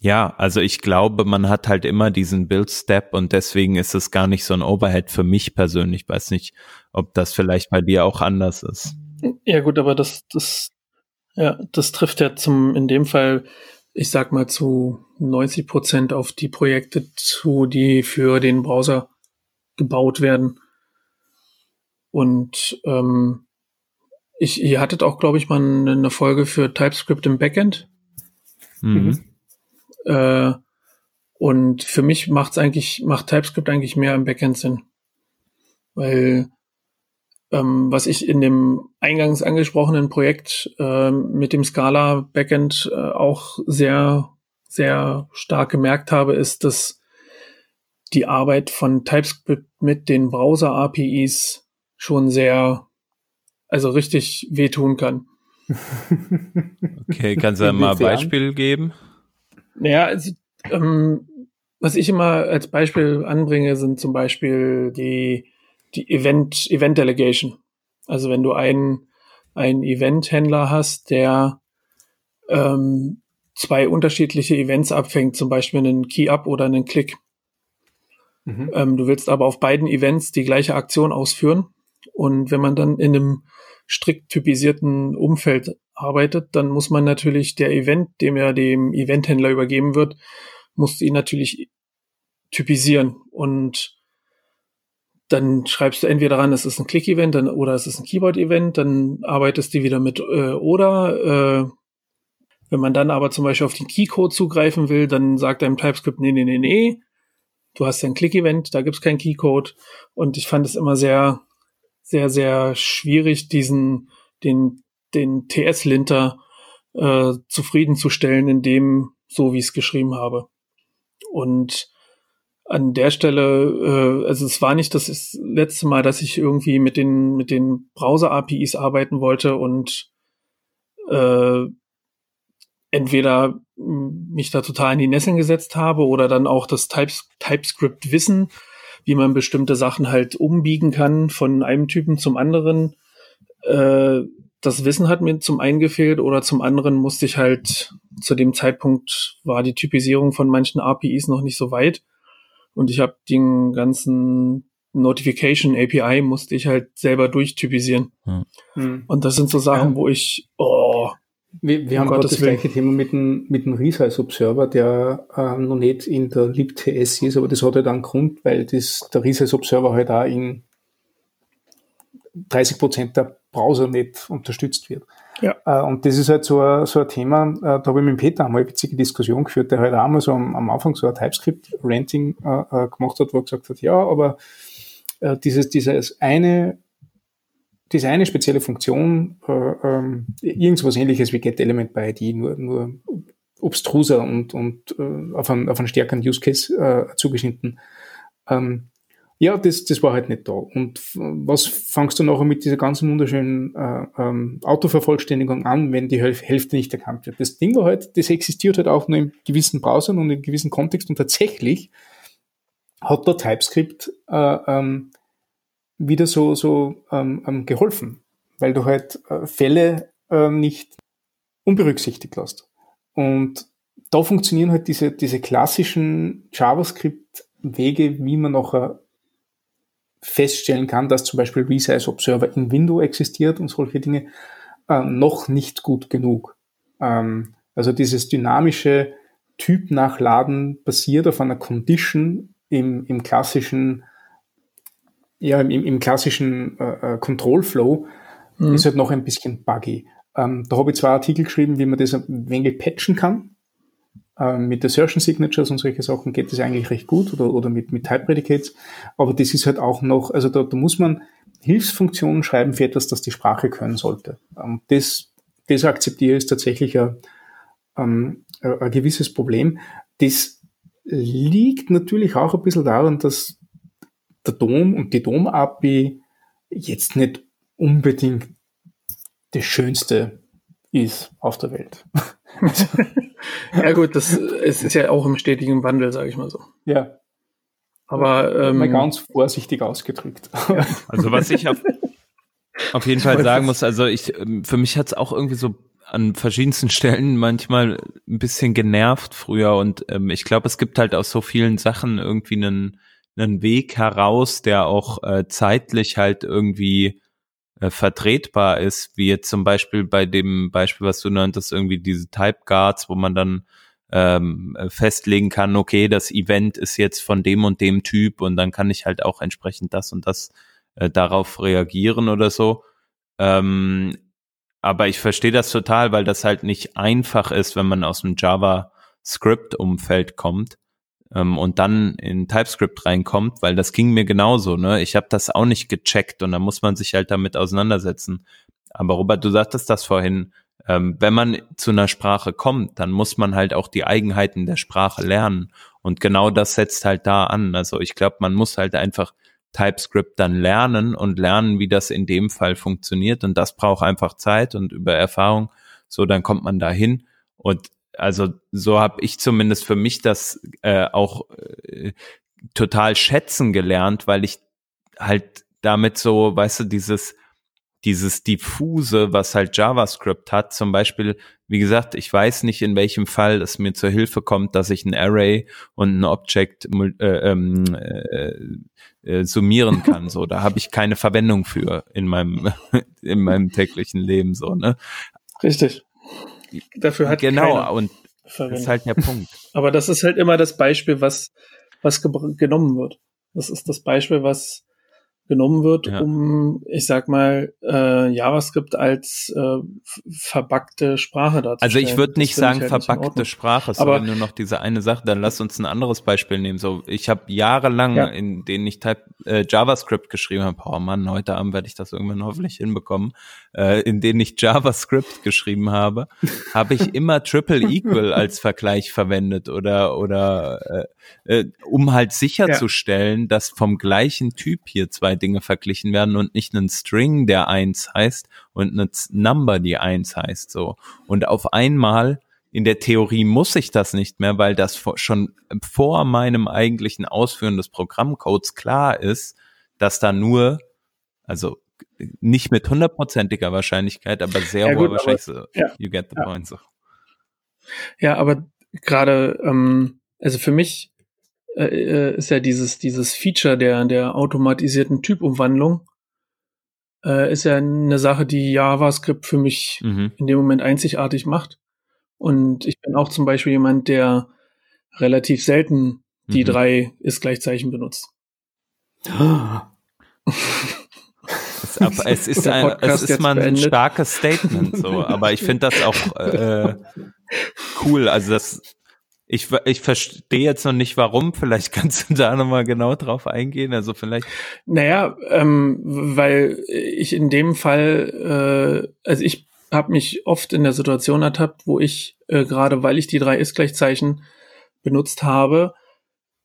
A: ja, also ich glaube, man hat halt immer diesen Build-Step und deswegen ist es gar nicht so ein Overhead für mich persönlich. Ich weiß nicht, ob das vielleicht bei dir auch anders ist.
B: Ja gut, aber das, das, ja, das trifft ja zum, in dem Fall, ich sag mal zu 90 Prozent auf die Projekte zu, die für den Browser gebaut werden. Und ähm, ich, ihr hattet auch, glaube ich, mal eine Folge für TypeScript im Backend. Mhm. Äh, Und für mich macht's eigentlich, macht TypeScript eigentlich mehr im Backend Sinn. Weil ähm, was ich in dem eingangs angesprochenen Projekt äh, mit dem Scala Backend äh, auch sehr, sehr stark gemerkt habe, ist, dass die Arbeit von TypeScript mit den Browser APIs schon sehr, also richtig wehtun kann.
A: Okay, kannst du mal ein Beispiel geben?
B: Naja, also, ähm, was ich immer als Beispiel anbringe, sind zum Beispiel die, die Event, Event Delegation. Also wenn du einen, einen Event-Händler hast, der ähm, zwei unterschiedliche Events abfängt, zum Beispiel einen Key-Up oder einen Click. Mhm. Ähm, du willst aber auf beiden Events die gleiche Aktion ausführen. Und wenn man dann in einem strikt typisierten Umfeld arbeitet, dann muss man natürlich der Event, dem er dem Eventhändler übergeben wird, musst du ihn natürlich typisieren. Und dann schreibst du entweder daran, es ist ein Click-Event oder es ist ein Keyboard-Event, dann arbeitest du wieder mit äh, oder äh, wenn man dann aber zum Beispiel auf den Keycode zugreifen will, dann sagt einem TypeScript, nee, nee, nee, nee, du hast ja ein Click-Event, da gibt's keinen Keycode. Und ich fand es immer sehr, sehr, sehr schwierig, diesen, den, den TS-Linter äh, zufriedenzustellen, in dem, so wie ich es geschrieben habe. Und an der Stelle, äh, also es war nicht das letzte Mal, dass ich irgendwie mit den, mit den Browser-APIs arbeiten wollte und äh, entweder mich da total in die Nesseln gesetzt habe oder dann auch das Types TypeScript wissen, wie man bestimmte Sachen halt umbiegen kann von einem Typen zum anderen. Äh, das Wissen hat mir zum einen gefehlt oder zum anderen musste ich halt zu dem Zeitpunkt war die Typisierung von manchen APIs noch nicht so weit und ich habe den ganzen Notification API musste ich halt selber durchtypisieren. Hm. Und das sind so Sachen, ja. wo ich, oh,
C: wir, wir um haben gerade das gleiche Thema mit dem, mit dem Resize Observer, der äh, noch nicht in der libTS ist, aber das hat halt einen Grund, weil das, der Resize Observer halt auch in 30 Prozent der Browser nicht unterstützt wird. Ja. Äh, und das ist halt so ein, so ein Thema, äh, da habe ich mit Peter einmal eine witzige Diskussion geführt, der halt auch mal so am, am Anfang so ein TypeScript-Ranting äh, gemacht hat, wo er gesagt hat, ja, aber äh, dieses, dieses eine, diese eine spezielle Funktion, äh, ähm, irgendwas ähnliches wie GetElement bei ID, nur, nur obstruser und, und äh, auf, einen, auf einen stärkeren Use Case äh, zugeschnitten. Ähm, ja, das, das war halt nicht da. Und was fangst du nachher mit dieser ganzen wunderschönen äh, ähm, Autovervollständigung an, wenn die Hälfte nicht erkannt wird? Das Ding war halt, das existiert halt auch nur in gewissen Browsern und in gewissen Kontext und tatsächlich hat der TypeScript äh, ähm, wieder so, so ähm, ähm, geholfen, weil du halt äh, Fälle äh, nicht unberücksichtigt lässt. Und da funktionieren halt diese, diese klassischen JavaScript-Wege, wie man nachher feststellen kann, dass zum Beispiel Resize Observer in Windows existiert und solche Dinge, äh, noch nicht gut genug. Ähm, also dieses dynamische Typ-Nachladen basiert auf einer Condition im, im klassischen, ja, im, im klassischen äh, äh, Control Flow mhm. ist halt noch ein bisschen buggy. Ähm, da habe ich zwei Artikel geschrieben, wie man das ein wenig patchen kann. Ähm, mit Assertion Signatures und solche Sachen geht das eigentlich recht gut oder, oder mit, mit Type Predicates. Aber das ist halt auch noch, also da, da muss man Hilfsfunktionen schreiben für etwas, das die Sprache können sollte. Und das, das akzeptiere ich tatsächlich ein, ein, ein gewisses Problem. Das liegt natürlich auch ein bisschen daran, dass der Dom und die Dom-API jetzt nicht unbedingt das Schönste ist auf der Welt.
B: Also, ja gut, das es ist ja auch im stetigen Wandel, sage ich mal so.
C: Ja.
B: Aber ähm,
C: mal ganz vorsichtig ausgedrückt.
A: Ja. Also was ich auf, auf jeden Fall sagen muss, also ich ähm, für mich hat es auch irgendwie so an verschiedensten Stellen manchmal ein bisschen genervt früher und ähm, ich glaube, es gibt halt aus so vielen Sachen irgendwie einen, einen Weg heraus, der auch äh, zeitlich halt irgendwie äh, vertretbar ist, wie jetzt zum Beispiel bei dem Beispiel, was du nanntest, irgendwie diese Type Guards, wo man dann ähm, festlegen kann, okay, das Event ist jetzt von dem und dem Typ und dann kann ich halt auch entsprechend das und das äh, darauf reagieren oder so. Ähm, aber ich verstehe das total, weil das halt nicht einfach ist, wenn man aus dem JavaScript-Umfeld kommt. Ähm, und dann in TypeScript reinkommt, weil das ging mir genauso, ne? Ich habe das auch nicht gecheckt und da muss man sich halt damit auseinandersetzen. Aber Robert, du sagtest das vorhin, ähm, wenn man zu einer Sprache kommt, dann muss man halt auch die Eigenheiten der Sprache lernen. Und genau das setzt halt da an. Also ich glaube, man muss halt einfach TypeScript dann lernen und lernen, wie das in dem Fall funktioniert. Und das braucht einfach Zeit und über Erfahrung. So, dann kommt man dahin. Und also so habe ich zumindest für mich das äh, auch äh, total schätzen gelernt, weil ich halt damit so, weißt du, dieses dieses diffuse, was halt JavaScript hat, zum Beispiel, wie gesagt, ich weiß nicht, in welchem Fall es mir zur Hilfe kommt, dass ich ein Array und ein Object äh, ähm, äh, äh, summieren kann. So, da habe ich keine Verwendung für in meinem in meinem täglichen Leben. So, ne?
B: Richtig. Dafür hat
A: genau und das ist halt der Punkt.
B: Aber das ist halt immer das Beispiel, was was genommen wird. Das ist das Beispiel, was genommen wird, ja. um, ich sag mal, äh, JavaScript als äh, verbackte Sprache dazu.
A: Also ich würde nicht sagen halt verbackte Sprache, sondern nur noch diese eine Sache. Dann lass uns ein anderes Beispiel nehmen. So, ich habe jahrelang, ja. in denen ich Type, äh, JavaScript geschrieben habe, oh Mann, heute Abend werde ich das irgendwann hoffentlich hinbekommen, äh, in denen ich JavaScript geschrieben habe, habe ich immer Triple Equal als Vergleich verwendet oder oder äh, äh, um halt sicherzustellen, ja. dass vom gleichen Typ hier zwei Dinge verglichen werden und nicht einen String, der eins heißt und eine Number, die eins heißt, so. Und auf einmal in der Theorie muss ich das nicht mehr, weil das schon vor meinem eigentlichen Ausführen des Programmcodes klar ist, dass da nur, also nicht mit hundertprozentiger Wahrscheinlichkeit, aber sehr ja, hoher Wahrscheinlichkeit, so, ja, you get the
B: ja.
A: point. So.
B: Ja, aber gerade, ähm, also für mich äh, ist ja dieses, dieses Feature der, der automatisierten Typumwandlung, äh, ist ja eine Sache, die JavaScript für mich mhm. in dem Moment einzigartig macht. Und ich bin auch zum Beispiel jemand, der relativ selten die mhm. drei Ist-Gleichzeichen benutzt.
A: es, es ist, ein, es ist mal ein starkes Statement, so, aber ich finde das auch äh, cool. Also das ich, ich verstehe jetzt noch nicht, warum. Vielleicht kannst du da nochmal genau drauf eingehen. Also vielleicht.
B: Naja, ähm, weil ich in dem Fall, äh, also ich habe mich oft in der Situation ertappt, wo ich äh, gerade, weil ich die drei Ist-Gleichzeichen benutzt habe,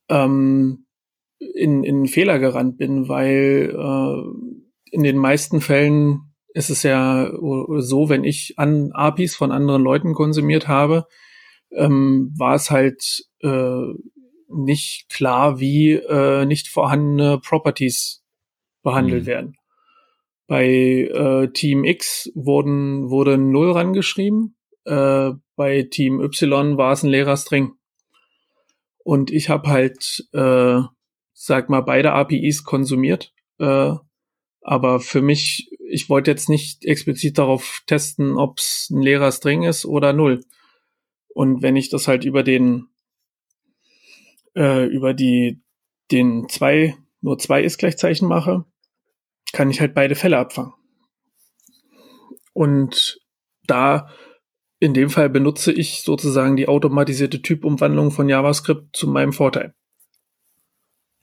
B: ähm, in, in Fehler gerannt bin, weil äh, in den meisten Fällen ist es ja so, wenn ich an APIs von anderen Leuten konsumiert habe, ähm, war es halt äh, nicht klar, wie äh, nicht vorhandene Properties behandelt mhm. werden. Bei äh, Team X wurden, wurde Null rangeschrieben, äh, bei Team Y war es ein leerer String. Und ich habe halt, äh, sag mal, beide APIs konsumiert. Äh, aber für mich, ich wollte jetzt nicht explizit darauf testen, ob es ein leerer String ist oder Null. Und wenn ich das halt über den, äh, über die, den zwei, nur zwei Ist-Gleichzeichen mache, kann ich halt beide Fälle abfangen. Und da in dem Fall benutze ich sozusagen die automatisierte Typumwandlung von JavaScript zu meinem Vorteil.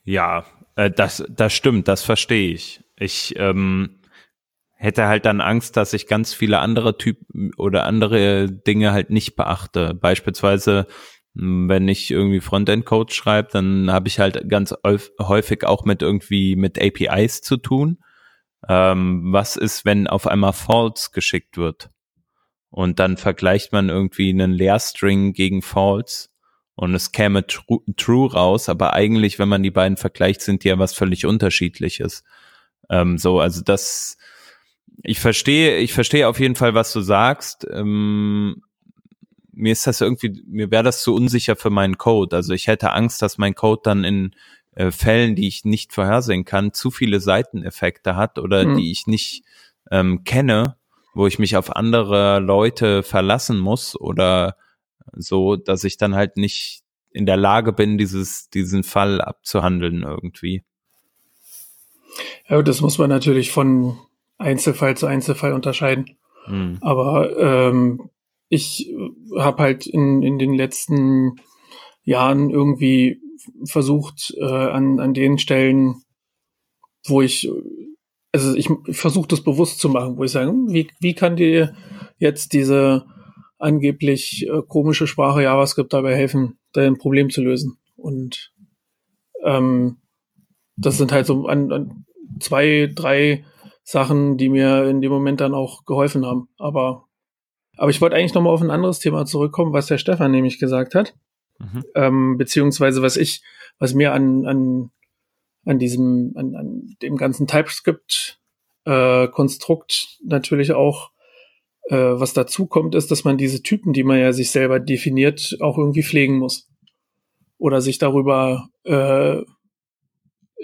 A: Ja, äh, das, das stimmt, das verstehe ich. Ich ähm, hätte halt dann Angst, dass ich ganz viele andere Typen oder andere Dinge halt nicht beachte. Beispielsweise, hm, wenn ich irgendwie Frontend-Code schreibe, dann habe ich halt ganz häufig auch mit irgendwie mit APIs zu tun. Ähm, was ist, wenn auf einmal False geschickt wird? Und dann vergleicht man irgendwie einen Leerstring gegen False und es käme true, true raus, aber eigentlich, wenn man die beiden vergleicht, sind die ja was völlig unterschiedliches. Ähm, so, also das, ich verstehe, ich verstehe auf jeden Fall, was du sagst. Ähm, mir ist das irgendwie, mir wäre das zu unsicher für meinen Code. Also ich hätte Angst, dass mein Code dann in äh, Fällen, die ich nicht vorhersehen kann, zu viele Seiteneffekte hat oder mhm. die ich nicht ähm, kenne, wo ich mich auf andere Leute verlassen muss oder so, dass ich dann halt nicht in der Lage bin, dieses, diesen Fall abzuhandeln irgendwie.
B: Ja, das muss man natürlich von Einzelfall zu Einzelfall unterscheiden. Mhm. Aber ähm, ich habe halt in, in den letzten Jahren irgendwie versucht äh, an, an den Stellen, wo ich, also ich versuche das bewusst zu machen, wo ich sage, hm, wie, wie kann dir jetzt diese angeblich äh, komische Sprache JavaScript dabei helfen, dein Problem zu lösen? Und ähm, das sind halt so an, an zwei, drei Sachen, die mir in dem Moment dann auch geholfen haben. Aber, aber ich wollte eigentlich nochmal auf ein anderes Thema zurückkommen, was der Stefan nämlich gesagt hat. Mhm. Ähm, beziehungsweise was ich, was mir an, an, an diesem, an, an dem ganzen TypeScript-Konstrukt äh, natürlich auch äh, was dazu kommt, ist, dass man diese Typen, die man ja sich selber definiert, auch irgendwie pflegen muss. Oder sich darüber äh,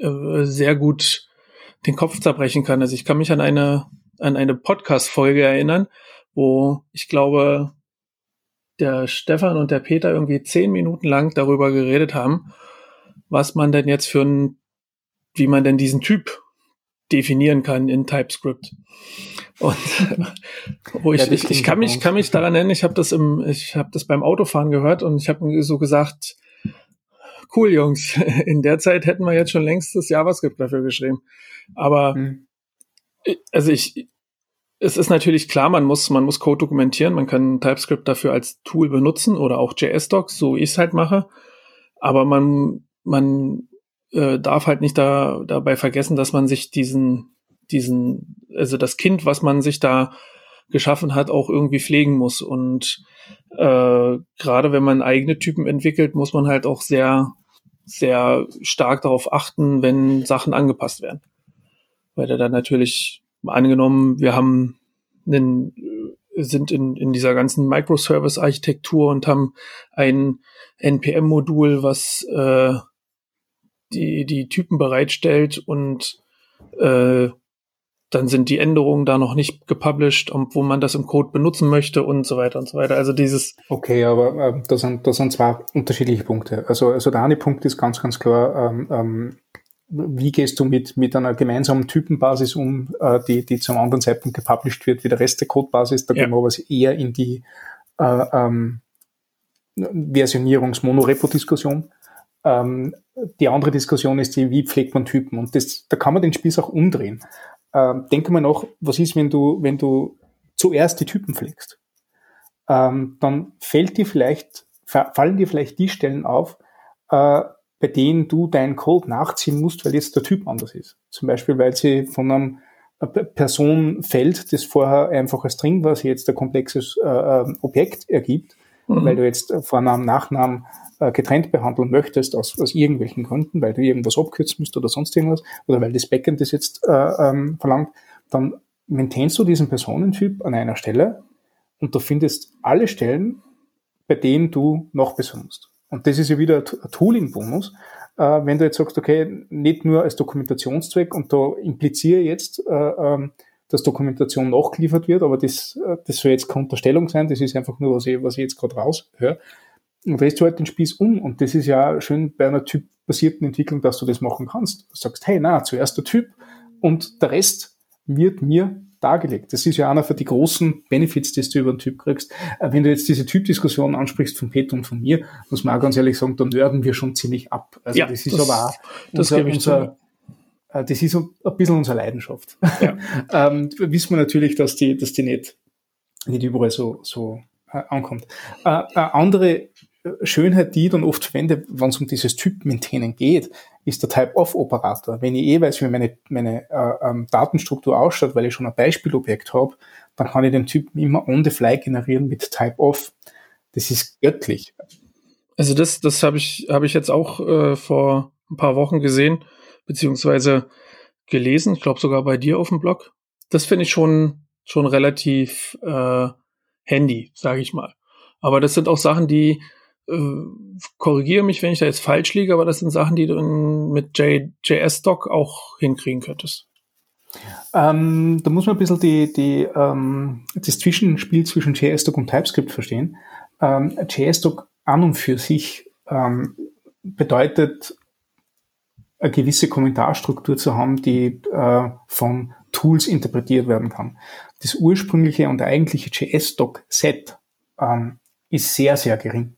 B: äh, sehr gut den Kopf zerbrechen kann. Also ich kann mich an eine, an eine Podcast-Folge erinnern, wo ich glaube, der Stefan und der Peter irgendwie zehn Minuten lang darüber geredet haben, was man denn jetzt für ein, wie man denn diesen Typ definieren kann in TypeScript. Und wo ich, ja, ich, ich kann mich, kann mich daran erinnern, ich habe das im, ich habe das beim Autofahren gehört und ich habe so gesagt, cool, Jungs, in der Zeit hätten wir jetzt schon längst das JavaScript dafür geschrieben. Aber mhm. also ich, es ist natürlich klar, man muss, man muss Code dokumentieren, man kann TypeScript dafür als Tool benutzen oder auch JS-Docs, so wie ich es halt mache. Aber man, man äh, darf halt nicht da, dabei vergessen, dass man sich diesen, diesen, also das Kind, was man sich da geschaffen hat, auch irgendwie pflegen muss. Und äh, gerade wenn man eigene Typen entwickelt, muss man halt auch sehr, sehr stark darauf achten, wenn Sachen angepasst werden. Weil er dann natürlich angenommen, wir haben einen, sind in, in dieser ganzen Microservice-Architektur und haben ein NPM-Modul, was äh, die, die Typen bereitstellt und äh, dann sind die Änderungen da noch nicht gepublished, wo man das im Code benutzen möchte und so weiter und so weiter. Also dieses.
C: Okay, aber äh, das, sind, das sind zwei unterschiedliche Punkte. Also, also der eine Punkt ist ganz, ganz klar, ähm, ähm, wie gehst du mit, mit einer gemeinsamen Typenbasis um, äh, die, die zum anderen Zeitpunkt gepublished wird, wie der Rest der Codebasis, da ja. gehen wir aber eher in die äh, ähm, Versionierungs-Monorepo-Diskussion. Ähm, die andere Diskussion ist die, wie pflegt man Typen? Und das, da kann man den Spieß auch umdrehen. Ähm, denke mal noch, was ist, wenn du, wenn du zuerst die Typen pflegst? Ähm, dann fällt dir vielleicht, fallen dir vielleicht die Stellen auf, äh, bei denen du deinen Code nachziehen musst, weil jetzt der Typ anders ist. Zum Beispiel, weil sie von einem Person fällt, das vorher einfach ein String war, sie jetzt ein komplexes äh, ähm, Objekt ergibt, mhm. weil du jetzt Vornamen, Nachnamen äh, getrennt behandeln möchtest aus, aus irgendwelchen Gründen, weil du irgendwas abkürzen musst oder sonst irgendwas, oder weil das Backend das jetzt äh, ähm, verlangt, dann maintainst du diesen Personentyp an einer Stelle und du findest alle Stellen, bei denen du noch musst. Und das ist ja wieder ein Tooling-Bonus. Äh, wenn du jetzt sagst, okay, nicht nur als Dokumentationszweck und da impliziere jetzt, äh, ähm, dass Dokumentation nachgeliefert wird, aber das, äh, das soll jetzt keine Unterstellung sein, das ist einfach nur, was ich, was ich jetzt gerade raushöre. Und drehst du halt den Spieß um und das ist ja schön bei einer typbasierten Entwicklung, dass du das machen kannst. Du sagst, hey, na, zuerst der Typ und der Rest wird mir dargelegt. Das ist ja einer von die großen Benefits, die du über einen Typ kriegst. Äh, wenn du jetzt diese Typdiskussion ansprichst von Peter und von mir, muss man auch ganz ehrlich sagen, dann nörden wir schon ziemlich ab. Also ja, das ist das, aber auch das unser, unser äh, das ist ein bisschen unsere Leidenschaft. Ja. ähm, wissen wir natürlich, dass die, dass die nicht, nicht überall so, so äh, ankommt. Äh, äh, andere Schönheit, die ich dann oft verwende, wenn es um dieses Typ-Maintainen geht, ist der Type-Off-Operator. Wenn ich eh weiß, wie meine, meine äh, ähm, Datenstruktur ausschaut, weil ich schon ein Beispielobjekt habe, dann kann ich den Typen immer on the fly generieren mit Type-Off. Das ist göttlich.
B: Also das, das habe ich, hab ich jetzt auch äh, vor ein paar Wochen gesehen, beziehungsweise gelesen, ich glaube sogar bei dir auf dem Blog. Das finde ich schon, schon relativ äh, handy, sage ich mal. Aber das sind auch Sachen, die korrigiere mich, wenn ich da jetzt falsch liege, aber das sind Sachen, die du in, mit JS-Doc auch hinkriegen könntest.
C: Ähm, da muss man ein bisschen die, die, ähm, das Zwischenspiel zwischen JS-Doc und TypeScript verstehen. Ähm, JS-Doc an und für sich ähm, bedeutet, eine gewisse Kommentarstruktur zu haben, die äh, von Tools interpretiert werden kann. Das ursprüngliche und eigentliche JS-Doc-Set ähm, ist sehr, sehr gering.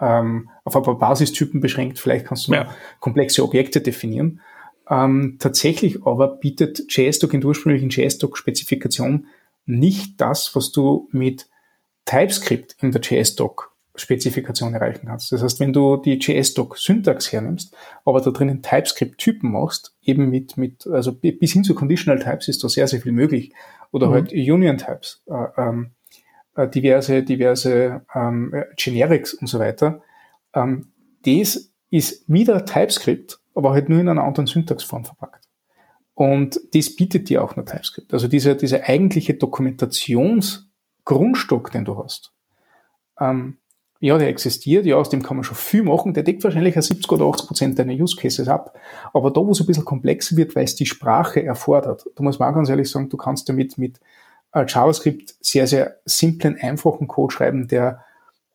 C: Ähm, auf ein paar Basistypen beschränkt. Vielleicht kannst du ja. komplexe Objekte definieren. Ähm, tatsächlich aber bietet JSDoc in der ursprünglichen JSDoc-Spezifikation nicht das, was du mit TypeScript in der JSDoc-Spezifikation erreichen kannst. Das heißt, wenn du die JSDoc-Syntax hernimmst, aber da drinnen TypeScript-Typen machst, eben mit, mit, also bis hin zu Conditional Types ist da sehr, sehr viel möglich. Oder mhm. halt Union Types, äh, ähm, äh, diverse, diverse ähm, Generics und so weiter. Ähm, das ist wieder TypeScript, aber halt nur in einer anderen Syntaxform verpackt. Und das bietet dir auch nur TypeScript. Also dieser, dieser eigentliche Dokumentationsgrundstock, den du hast, ähm, ja, der existiert, ja, aus dem kann man schon viel machen, der deckt wahrscheinlich 70 oder 80 Prozent deiner Use Cases ab. Aber da, wo es ein bisschen komplexer wird, weil es die Sprache erfordert, da muss man auch ganz ehrlich sagen, du kannst damit mit JavaScript sehr, sehr simplen, einfachen Code schreiben, der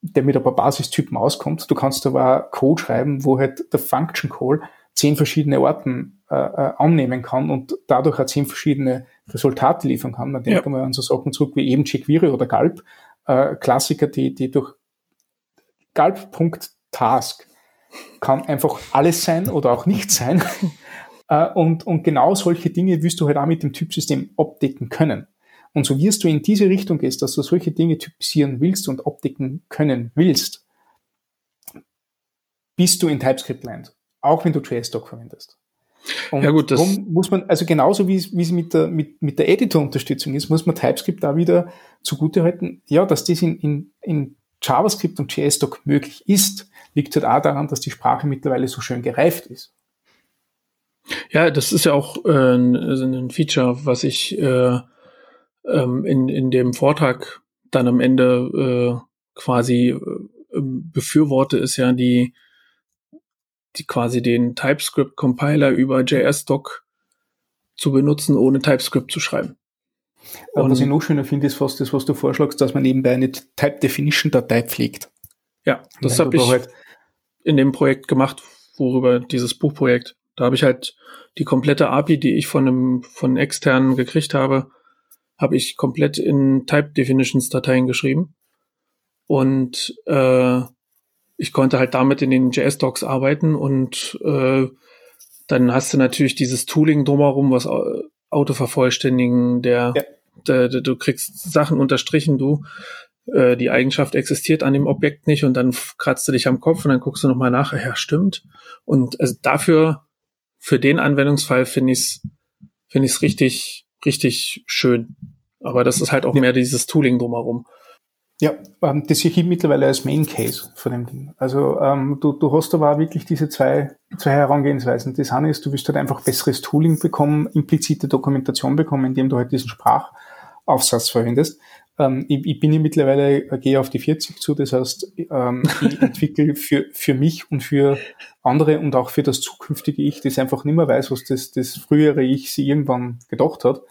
C: der mit ein paar Basistypen auskommt. Du kannst aber auch Code schreiben, wo halt der Function Call zehn verschiedene Orten äh, äh, annehmen kann und dadurch auch zehn verschiedene Resultate liefern kann. Man denkt ja. mal an so Sachen zurück wie eben jQuery oder Galb, äh, Klassiker, die, die durch Galb.task kann einfach alles sein oder auch nicht sein. äh, und, und genau solche Dinge wirst du halt auch mit dem Typsystem abdecken können. Und so wirst du in diese Richtung gehst, dass du solche Dinge typisieren willst und abdecken können willst, bist du in TypeScript Land, auch wenn du JSDoc verwendest. Und ja gut, das muss man, also genauso wie es, wie es mit der, mit, mit der Editor-Unterstützung ist, muss man TypeScript da wieder zugutehalten, ja, dass das in, in, in JavaScript und JSDoc möglich ist, liegt halt auch daran, dass die Sprache mittlerweile so schön gereift ist.
B: Ja, das ist ja auch äh, ein Feature, was ich äh, ähm, in, in dem Vortrag dann am Ende äh, quasi äh, befürworte, ist ja die, die quasi den TypeScript-Compiler über JS-Doc zu benutzen, ohne TypeScript zu schreiben.
C: Und was ich noch schöner finde, ist fast das, was du vorschlagst, dass man nebenbei eine Type-Definition-Datei pflegt.
B: Ja, das habe ich halt in dem Projekt gemacht, worüber dieses Buchprojekt. Da habe ich halt die komplette API, die ich von einem von externen gekriegt habe, habe ich komplett in Type Definitions Dateien geschrieben. Und äh, ich konnte halt damit in den JS-Docs arbeiten und äh, dann hast du natürlich dieses Tooling drumherum, was Autovervollständigen, der, ja. der, der, du kriegst Sachen unterstrichen, du, äh, die Eigenschaft existiert an dem Objekt nicht und dann kratzt du dich am Kopf und dann guckst du nochmal nach, ja, stimmt. Und also dafür, für den Anwendungsfall finde ich es finde ich es richtig, richtig schön. Aber das ist halt auch ja. mehr dieses Tooling drumherum.
C: Ja, ähm, das sehe ich mittlerweile als Main Case von dem Ding. Also ähm, du, du hast aber auch wirklich diese zwei, zwei Herangehensweisen. Das eine ist, du wirst halt einfach besseres Tooling bekommen, implizite Dokumentation bekommen, indem du halt diesen Sprachaufsatz verwendest. Ähm, ich, ich bin ja mittlerweile, äh, gehe auf die 40 zu, das heißt, ähm, ich entwickle für, für mich und für andere und auch für das zukünftige Ich, das einfach nicht mehr weiß, was das, das frühere Ich sie irgendwann gedacht hat.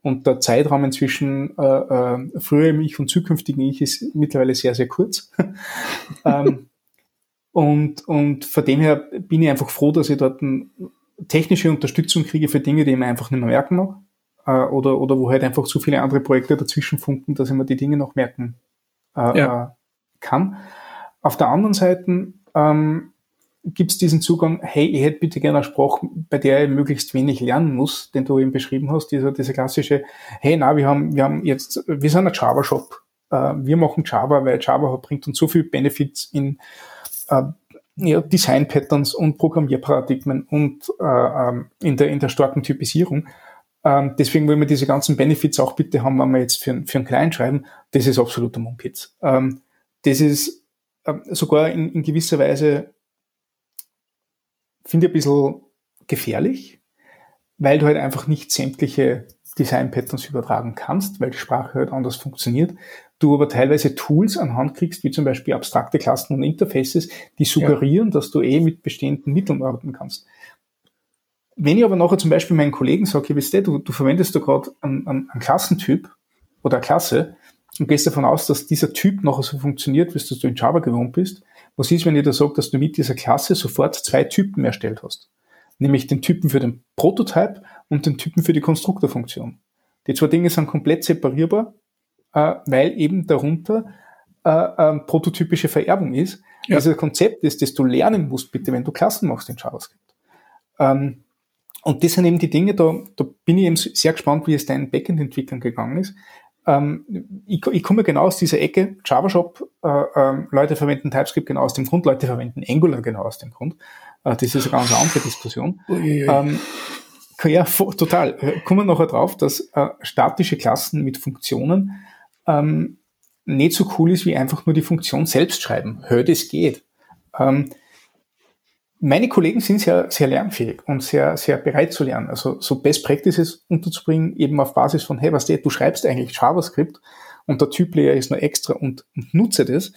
C: Und der Zeitraum zwischen äh, äh, früherem Ich und zukünftigen Ich ist mittlerweile sehr, sehr kurz. ähm, und, und von dem her bin ich einfach froh, dass ich dort technische Unterstützung kriege für Dinge, die ich mir einfach nicht mehr merken mag. Äh, oder, oder wo halt einfach so viele andere Projekte dazwischen funken, dass ich mir die Dinge noch merken äh, ja. Äh, kann. Auf der anderen Seite ähm, gibt es diesen Zugang, hey, ich hätte bitte gerne eine Sprache, bei der ich möglichst wenig lernen muss, den du eben beschrieben hast, dieser, dieser klassische, hey, na, wir haben, wir haben jetzt, wir sind ein Java-Shop, äh, wir machen Java, weil Java bringt uns so viel Benefits in äh, ja, Design-Patterns und Programmierparadigmen und äh, ähm, in, der, in der starken Typisierung. Ähm, deswegen wollen wir diese ganzen Benefits auch bitte haben, wenn wir jetzt für, für einen Client schreiben. Das ist absoluter Mumpitz. Ähm, das ist ähm, sogar in, in gewisser Weise finde ich ein bisschen gefährlich, weil du halt einfach nicht sämtliche Design-Patterns übertragen kannst, weil die Sprache halt anders funktioniert. Du aber teilweise Tools anhand kriegst, wie zum Beispiel abstrakte Klassen und Interfaces, die suggerieren, ja. dass du eh mit bestehenden Mitteln arbeiten kannst. Wenn ich aber nachher zum Beispiel meinen Kollegen sage, wisst ihr, du, du verwendest da gerade einen, einen, einen Klassentyp oder eine Klasse und gehst davon aus, dass dieser Typ nachher so funktioniert, wie du in Java gewohnt bist, was ist, wenn ich da sage, dass du mit dieser Klasse sofort zwei Typen erstellt hast? Nämlich den Typen für den Prototype und den Typen für die Konstruktorfunktion. Die zwei Dinge sind komplett separierbar, äh, weil eben darunter äh, äh, prototypische Vererbung ist. Ja. Dieses Konzept ist, das du lernen musst, bitte, wenn du Klassen machst in JavaScript. Ähm, und das sind eben die Dinge, da, da bin ich eben sehr gespannt, wie es deinen Backend-Entwicklern gegangen ist. Ähm, ich, ich komme genau aus dieser Ecke, JavaShop, äh, äh, Leute verwenden TypeScript genau aus dem Grund, Leute verwenden Angular genau aus dem Grund. Äh, das ist eine ganz andere Diskussion. Ähm, ja, total. Äh, kommen wir nachher drauf, dass äh, statische Klassen mit Funktionen ähm, nicht so cool ist, wie einfach nur die Funktion selbst schreiben. Hör, das geht. Ähm, meine Kollegen sind sehr, sehr lernfähig und sehr, sehr bereit zu lernen. Also so Best Practices unterzubringen, eben auf Basis von, hey, was der, du schreibst eigentlich JavaScript und der Typ-Layer ist nur extra und, und nutze das,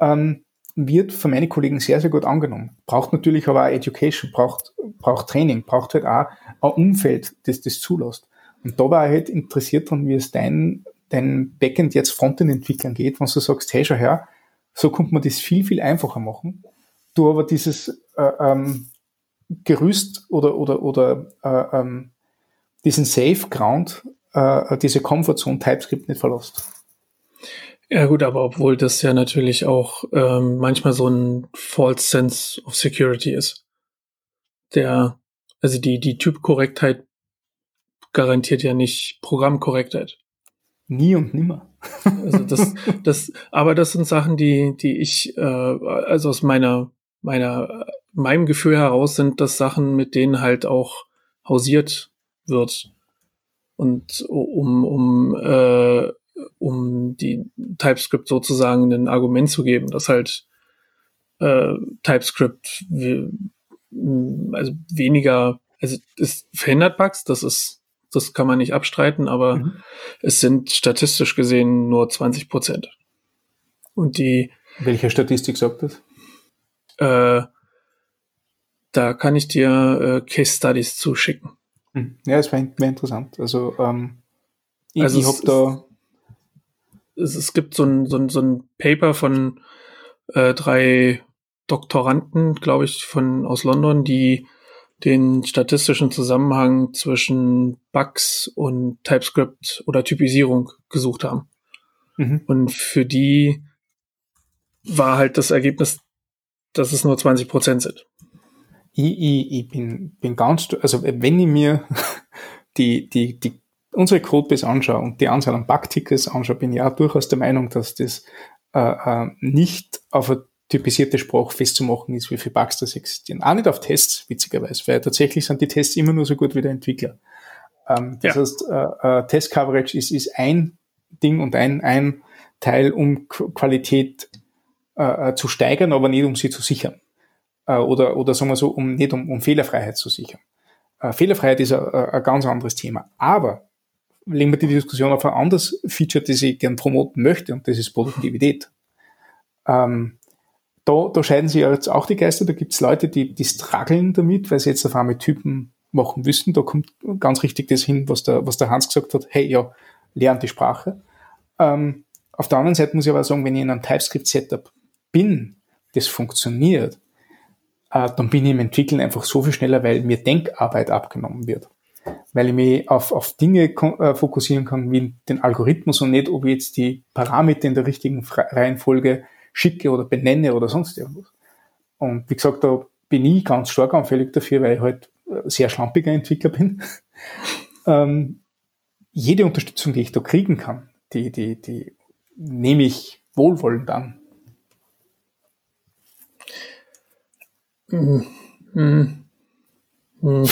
C: ähm, wird von meinen Kollegen sehr, sehr gut angenommen. Braucht natürlich aber auch Education, braucht, braucht Training, braucht halt auch ein Umfeld, das das zulässt. Und da war ich halt interessiert dran, wie es dein, dein Backend jetzt Frontend-Entwicklern geht, wenn du sagst, hey, schau her, so kommt man das viel, viel einfacher machen. Du aber dieses äh, ähm, Gerüst oder, oder, oder äh, ähm, diesen Safe Ground, äh, diese Comfortzone TypeScript nicht verlässt.
B: Ja gut, aber obwohl das ja natürlich auch ähm, manchmal so ein false sense of security ist. Der, also die, die Typkorrektheit garantiert ja nicht Programmkorrektheit.
C: Nie und nimmer.
B: also das, das, aber das sind Sachen, die, die ich, äh, also aus meiner, meiner, meinem Gefühl heraus sind das Sachen, mit denen halt auch hausiert wird. Und um, um äh, um die TypeScript sozusagen ein Argument zu geben, dass halt äh, TypeScript also weniger, also es verhindert Bugs, das ist, das kann man nicht abstreiten, aber mhm. es sind statistisch gesehen nur 20 Prozent. Und die.
C: Welche Statistik sagt das?
B: Äh, da kann ich dir äh, Case Studies zuschicken.
C: Hm. Ja, das wäre wär interessant. Also, ähm, ich, also ich habe da
B: es, es gibt so ein, so ein, so ein Paper von äh, drei Doktoranden, glaube ich, von aus London, die den statistischen Zusammenhang zwischen Bugs und TypeScript oder Typisierung gesucht haben. Mhm. Und für die war halt das Ergebnis, dass es nur 20 Prozent sind.
C: Ich, ich, ich bin, bin ganz, also wenn ich mir die, die, die unsere Codebase anschaue und die Anzahl an Bugtickets anschaue, bin ich auch durchaus der Meinung, dass das äh, äh, nicht auf eine typisierte Sprache festzumachen ist, wie viele Bugs das existieren. Auch nicht auf Tests, witzigerweise, weil tatsächlich sind die Tests immer nur so gut wie der Entwickler. Ähm, das ja. heißt, äh, äh, Test-Coverage ist, ist ein Ding und ein, ein Teil, um Qu Qualität äh, äh, zu steigern, aber nicht um sie zu sichern. Äh, oder, oder sagen wir so, um nicht um, um Fehlerfreiheit zu sichern. Äh, Fehlerfreiheit ist ein, ganz anderes Thema. Aber legen wir die Diskussion auf ein anderes Feature, das ich gern promoten möchte, und das ist Produktivität. Ähm, da, da scheiden sich jetzt auch die Geister. Da gibt es Leute, die, die strugglen damit, weil sie jetzt auf einmal Typen machen müssen. Da kommt ganz richtig das hin, was der, was der Hans gesagt hat. Hey, ja, lernt die Sprache. Ähm, auf der anderen Seite muss ich aber sagen, wenn ich in einem TypeScript-Setup bin, das funktioniert, äh, dann bin ich im Entwickeln einfach so viel schneller, weil mir Denkarbeit abgenommen wird weil ich mich auf, auf Dinge äh, fokussieren kann, wie den Algorithmus und nicht, ob ich jetzt die Parameter in der richtigen Reihenfolge schicke oder benenne oder sonst irgendwas. Und wie gesagt, da bin ich ganz stark anfällig dafür, weil ich halt äh, sehr schlampiger Entwickler bin. ähm, jede Unterstützung, die ich da kriegen kann, die, die, die nehme ich wohlwollend an.
B: Mhm. Mhm. Mhm.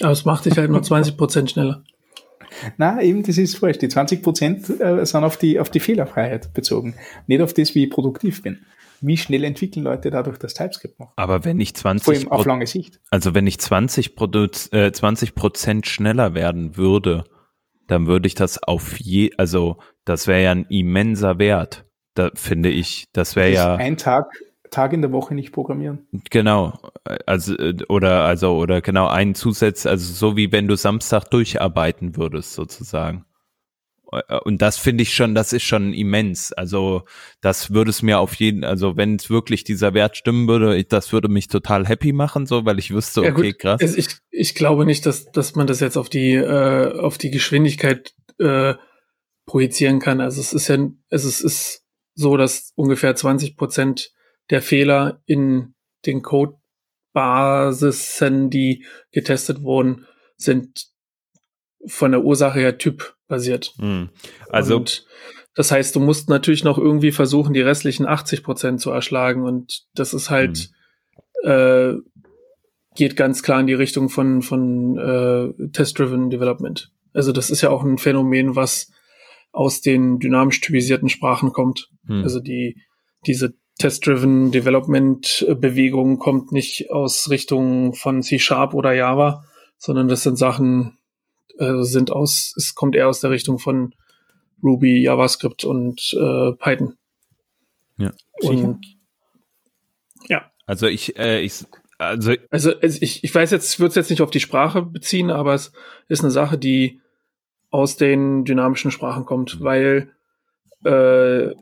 B: Aber es macht dich halt nur 20 Prozent schneller.
C: Na, eben, das ist falsch. Die 20 Prozent äh, sind auf die, auf die Fehlerfreiheit bezogen. Nicht auf das, wie ich produktiv bin. Wie schnell entwickeln Leute dadurch das TypeScript noch?
A: Aber wenn ich 20
C: Vor allem auf lange Sicht.
A: Also wenn ich 20 Produz, äh, 20 Prozent schneller werden würde, dann würde ich das auf je, also das wäre ja ein immenser Wert. Da finde ich, das wäre ja.
C: Ein Tag Tag in der Woche nicht programmieren.
A: Genau, also oder also oder genau einen Zusatz, also so wie wenn du Samstag durcharbeiten würdest sozusagen. Und das finde ich schon, das ist schon immens. Also das würde es mir auf jeden, also wenn es wirklich dieser Wert stimmen würde, das würde mich total happy machen, so, weil ich wüsste, ja, okay, gut. krass.
B: Also ich, ich glaube nicht, dass, dass man das jetzt auf die, äh, auf die Geschwindigkeit äh, projizieren kann. Also es ist ja, es ist, ist so, dass ungefähr 20 Prozent der Fehler in den Codebasissen, die getestet wurden, sind von der Ursache her typbasiert.
A: Hm. Also
B: und das heißt, du musst natürlich noch irgendwie versuchen, die restlichen 80 Prozent zu erschlagen und das ist halt hm. äh, geht ganz klar in die Richtung von von äh, Test-driven Development. Also das ist ja auch ein Phänomen, was aus den dynamisch typisierten Sprachen kommt. Hm. Also die diese Test-driven Development Bewegung kommt nicht aus Richtung von C Sharp oder Java, sondern das sind Sachen, äh, sind aus, es kommt eher aus der Richtung von Ruby, JavaScript und äh, Python.
A: Ja.
B: Und ja.
A: Also ich, äh, ich, also,
B: also ich, ich weiß jetzt, ich würde es jetzt nicht auf die Sprache beziehen, aber es ist eine Sache, die aus den dynamischen Sprachen kommt, weil äh,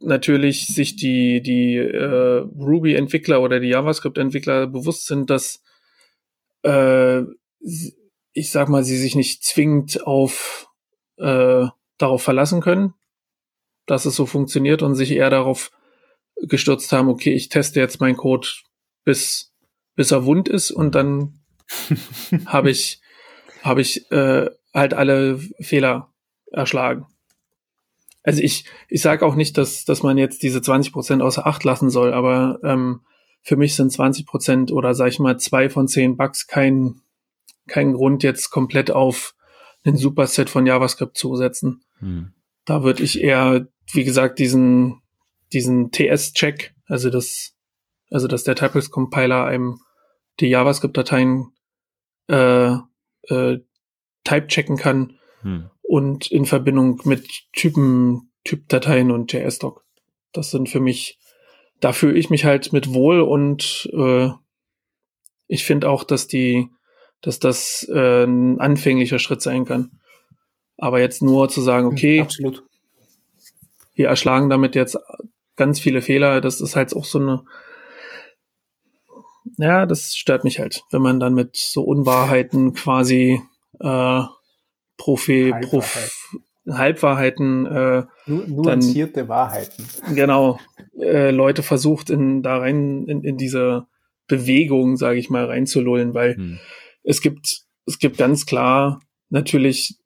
B: natürlich sich die, die äh, Ruby-Entwickler oder die JavaScript-Entwickler bewusst sind, dass äh, ich sag mal, sie sich nicht zwingend auf äh, darauf verlassen können, dass es so funktioniert und sich eher darauf gestürzt haben, okay, ich teste jetzt meinen Code bis bis er wund ist und dann habe ich habe ich äh, halt alle Fehler erschlagen. Also ich ich sage auch nicht, dass dass man jetzt diese 20 Prozent außer Acht lassen soll, aber ähm, für mich sind 20 Prozent oder sag ich mal zwei von zehn Bugs kein kein Grund, jetzt komplett auf ein Superset von JavaScript zu setzen. Hm. Da würde ich eher, wie gesagt, diesen, diesen TS-Check, also das, also dass der Typex-Compiler einem die JavaScript-Dateien äh, äh, type checken kann hm. Und in Verbindung mit Typen, Typ-Dateien und JS-Doc. Das sind für mich, da fühle ich mich halt mit wohl und äh, ich finde auch, dass die dass das äh, ein anfänglicher Schritt sein kann. Aber jetzt nur zu sagen, okay,
C: Absolut.
B: wir erschlagen damit jetzt ganz viele Fehler, das ist halt auch so eine, ja, das stört mich halt, wenn man dann mit so Unwahrheiten quasi äh, Profi,
C: Halbwahrheit.
B: Prof, Halbwahrheiten äh,
C: nu nuancierte dann, Wahrheiten.
B: Genau, äh, Leute versucht in da rein in, in diese Bewegung, sage ich mal, reinzulullen, weil hm es gibt, es gibt ganz klar natürlich,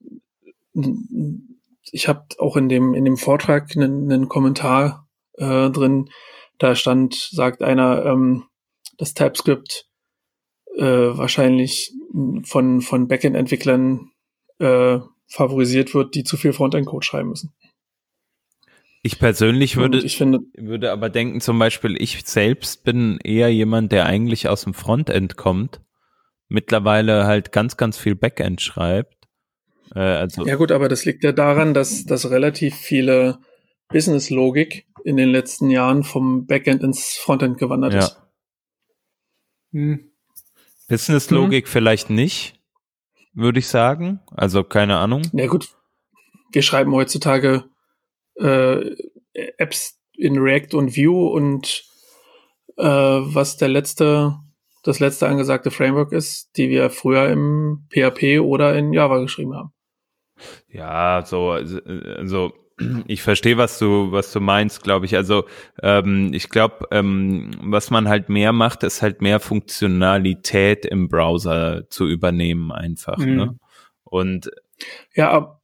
B: ich habe auch in dem, in dem Vortrag einen, einen Kommentar äh, drin, da stand, sagt einer, ähm, dass TypeScript äh, wahrscheinlich von, von Backend-Entwicklern äh, favorisiert wird, die zu viel Frontend-Code schreiben müssen.
A: Ich persönlich würde,
B: ich finde,
A: würde aber denken, zum Beispiel, ich selbst bin eher jemand, der eigentlich aus dem Frontend kommt mittlerweile halt ganz, ganz viel Backend schreibt.
B: Äh, also ja gut, aber das liegt ja daran, dass, dass relativ viele Business-Logik in den letzten Jahren vom Backend ins Frontend gewandert
A: ja.
B: ist.
A: Hm. Business-Logik hm. vielleicht nicht, würde ich sagen. Also keine Ahnung.
B: Ja gut, wir schreiben heutzutage äh, Apps in React und Vue und äh, was der letzte das letzte angesagte Framework ist, die wir früher im PHP oder in Java geschrieben haben.
A: Ja, so, also ich verstehe, was du, was du meinst, glaube ich. Also ähm, ich glaube, ähm, was man halt mehr macht, ist halt mehr Funktionalität im Browser zu übernehmen, einfach. Mhm. Ne? Und
B: ja, ab,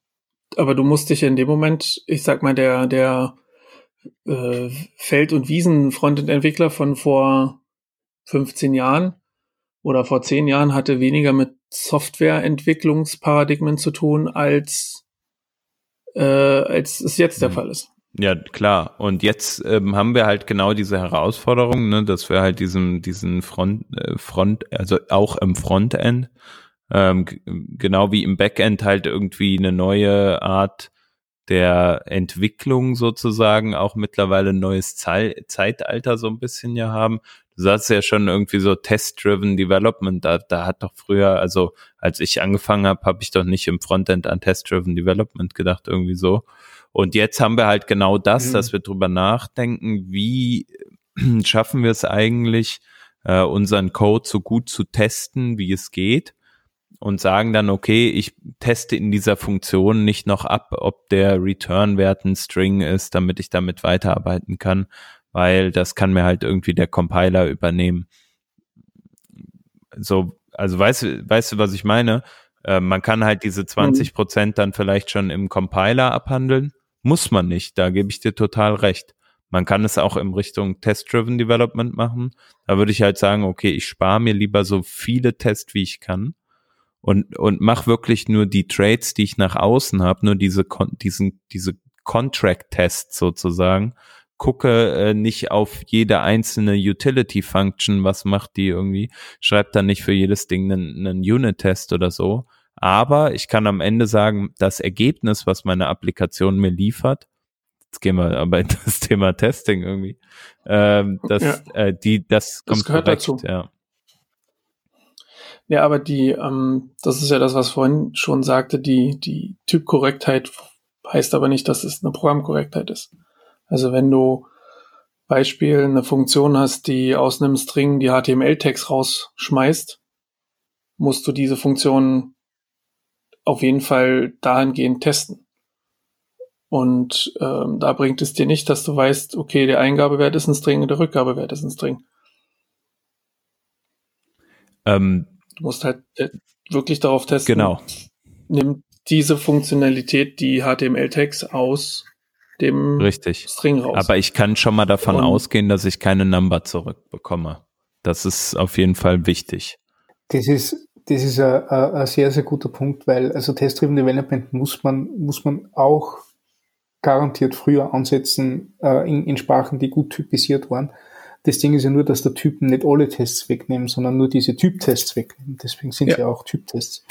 B: aber du musst dich in dem Moment, ich sag mal, der der äh, Feld- und Wiesen-Frontend-Entwickler von vor 15 Jahren oder vor 10 Jahren hatte weniger mit Softwareentwicklungsparadigmen zu tun, als, äh, als es jetzt der mhm. Fall ist.
A: Ja, klar. Und jetzt ähm, haben wir halt genau diese Herausforderung, ne, dass wir halt diesen, diesen Front, äh, Front, also auch im Frontend, ähm, genau wie im Backend halt irgendwie eine neue Art der Entwicklung sozusagen auch mittlerweile ein neues Ze Zeitalter so ein bisschen ja haben du sagst ja schon irgendwie so Test-Driven Development, da, da hat doch früher, also als ich angefangen habe, habe ich doch nicht im Frontend an Test-Driven Development gedacht, irgendwie so. Und jetzt haben wir halt genau das, mhm. dass wir drüber nachdenken, wie schaffen wir es eigentlich, äh, unseren Code so gut zu testen, wie es geht und sagen dann, okay, ich teste in dieser Funktion nicht noch ab, ob der Return-Wert ein String ist, damit ich damit weiterarbeiten kann, weil das kann mir halt irgendwie der Compiler übernehmen. So, also weißt du, weißt du, was ich meine? Äh, man kann halt diese 20 mhm. Prozent dann vielleicht schon im Compiler abhandeln. Muss man nicht, da gebe ich dir total recht. Man kann es auch in Richtung Test-Driven Development machen. Da würde ich halt sagen, okay, ich spare mir lieber so viele Tests, wie ich kann und, und mach wirklich nur die Trades, die ich nach außen habe, nur diese, diesen, diese Contract-Tests sozusagen. Gucke äh, nicht auf jede einzelne Utility-Function, was macht die irgendwie. Schreibt dann nicht für jedes Ding einen, einen Unit-Test oder so. Aber ich kann am Ende sagen, das Ergebnis, was meine Applikation mir liefert, jetzt gehen wir aber in das Thema Testing irgendwie, ähm, das, ja. äh, die, das,
B: das kommt gehört korrekt, dazu.
A: ja.
B: Ja, aber die, ähm, das ist ja das, was vorhin schon sagte, die, die Typkorrektheit heißt aber nicht, dass es eine Programmkorrektheit ist. Also wenn du Beispiel eine Funktion hast, die aus einem String die HTML-Tags rausschmeißt, musst du diese Funktion auf jeden Fall dahingehend testen. Und ähm, da bringt es dir nicht, dass du weißt, okay, der Eingabewert ist ein String und der Rückgabewert ist ein String. Ähm, du musst halt äh, wirklich darauf testen.
A: Genau.
B: Nimmt diese Funktionalität die HTML-Tags aus dem
A: Richtig. String raus. Aber ich kann schon mal davon und ausgehen, dass ich keine Number zurückbekomme. Das ist auf jeden Fall wichtig.
C: Das ist das ist ein, ein, sehr, sehr guter Punkt, weil also Test-Driven Development muss man, muss man auch garantiert früher ansetzen äh, in, in Sprachen, die gut typisiert waren. Das Ding ist ja nur, dass der Typen nicht alle Tests wegnehmen, sondern nur diese Typtests wegnehmen. Deswegen sind ja. sie auch Typtests.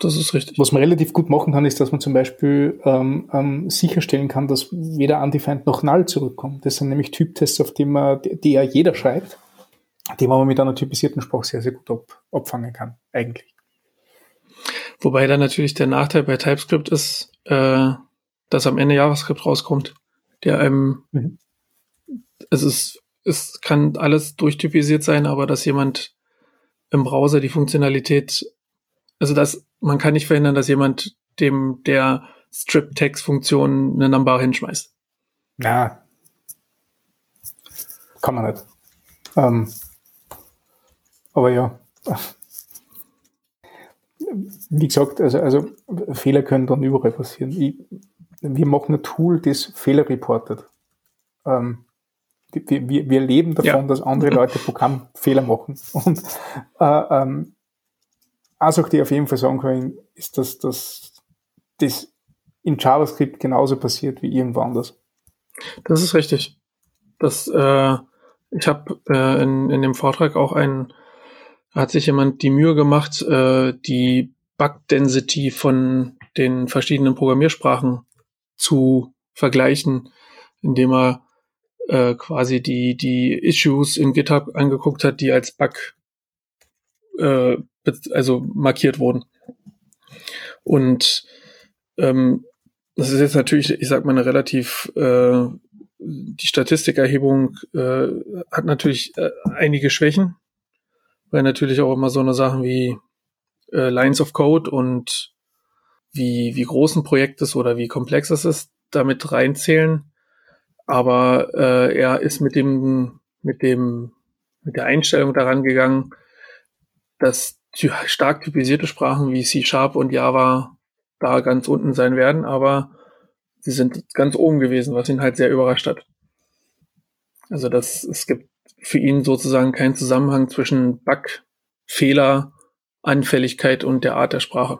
B: Das ist richtig.
C: Was man relativ gut machen kann, ist, dass man zum Beispiel ähm, ähm, sicherstellen kann, dass weder undefined noch null zurückkommt. Das sind nämlich Typtests, auf die man, die ja jeder schreibt die man mit einer typisierten Sprache sehr, sehr gut ab, abfangen kann, eigentlich.
B: Wobei dann natürlich der Nachteil bei TypeScript ist, äh, dass am Ende JavaScript rauskommt, der einem, mhm. es ist, es kann alles durchtypisiert sein, aber dass jemand im Browser die Funktionalität, also dass man kann nicht verhindern, dass jemand dem der Strip-Text-Funktion eine Number hinschmeißt.
C: Ja. Kann man nicht. Ähm, aber ja, wie gesagt, also, also Fehler können dann überall passieren. Ich, wir machen ein Tool, das Fehler reportet. Ähm, wir, wir, wir leben davon, ja. dass andere Leute Programmfehler machen. Und äh, ähm, eine Sache, die ich auf jeden Fall sagen kann, ist, dass, dass das in JavaScript genauso passiert wie irgendwo anders.
B: Das ist richtig. Das, äh, ich habe äh, in, in dem Vortrag auch einen hat sich jemand die Mühe gemacht, äh, die Bug-Density von den verschiedenen Programmiersprachen zu vergleichen, indem er äh, quasi die, die Issues in GitHub angeguckt hat, die als Bug äh, also markiert wurden. Und ähm, das ist jetzt natürlich, ich sag mal, eine relativ äh, die Statistikerhebung äh, hat natürlich äh, einige Schwächen, weil natürlich auch immer so eine Sachen wie äh, Lines of Code und wie, wie groß ein Projekt ist oder wie komplex es ist, damit reinzählen. Aber äh, er ist mit dem, mit dem, mit der Einstellung daran gegangen, dass stark typisierte Sprachen wie C Sharp und Java da ganz unten sein werden, aber sie sind ganz oben gewesen, was ihn halt sehr überrascht hat. Also das, es gibt für ihn sozusagen kein Zusammenhang zwischen Bug, Fehler, Anfälligkeit und der Art der Sprache.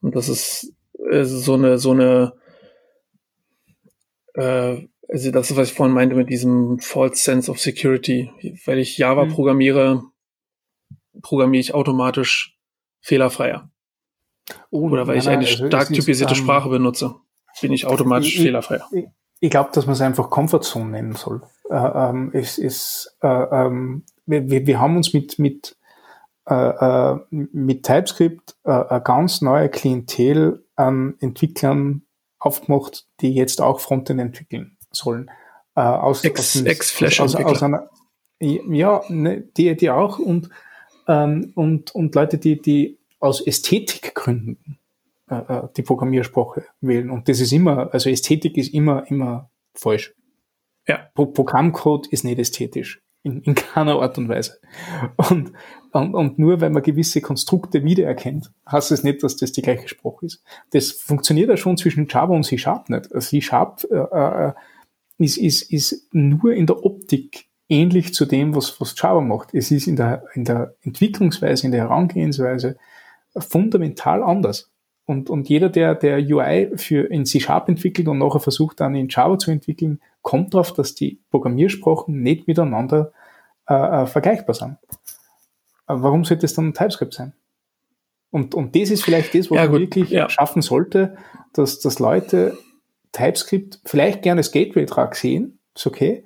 B: Und das ist äh, so eine, so eine, äh, also das ist, was ich vorhin meinte mit diesem False Sense of Security. Weil ich Java mhm. programmiere, programmiere ich automatisch fehlerfreier. Oh, Oder weil ich eine also stark typisierte ist, ähm, Sprache benutze, bin ich automatisch ich, fehlerfreier.
C: Ich, ich glaube, dass man es einfach Comfortzone nennen soll. Äh, ähm, es ist, äh, ähm, wir, wir haben uns mit, mit, äh, äh mit TypeScript äh, eine ganz neue Klientel an Entwicklern aufgemacht, die jetzt auch Frontend entwickeln sollen.
B: Äh, aus, Ex, aus, Ex aus, aus einer,
C: ja, ne, die, die auch und, ähm, und, und Leute, die, die aus Ästhetikgründen äh, äh, die Programmiersprache wählen. Und das ist immer, also Ästhetik ist immer, immer falsch. Ja. Pro Programmcode ist nicht ästhetisch. In, in keiner Art und Weise. Und, und, und nur weil man gewisse Konstrukte wiedererkennt, heißt es nicht, dass das die gleiche Sprache ist. Das funktioniert ja schon zwischen Java und C-Sharp nicht. C-Sharp äh, äh, ist, ist, ist nur in der Optik ähnlich zu dem, was, was Java macht. Es ist in der, in der Entwicklungsweise, in der Herangehensweise fundamental anders. Und, und jeder, der, der UI für in C-Sharp entwickelt und nachher versucht dann in Java zu entwickeln, kommt darauf, dass die Programmiersprachen nicht miteinander äh, äh, vergleichbar sind. Warum sollte es dann TypeScript sein? Und, und das ist vielleicht das, was ja, man wirklich ja. schaffen sollte, dass, dass Leute TypeScript vielleicht gerne als Gateway-Trag sehen, ist okay,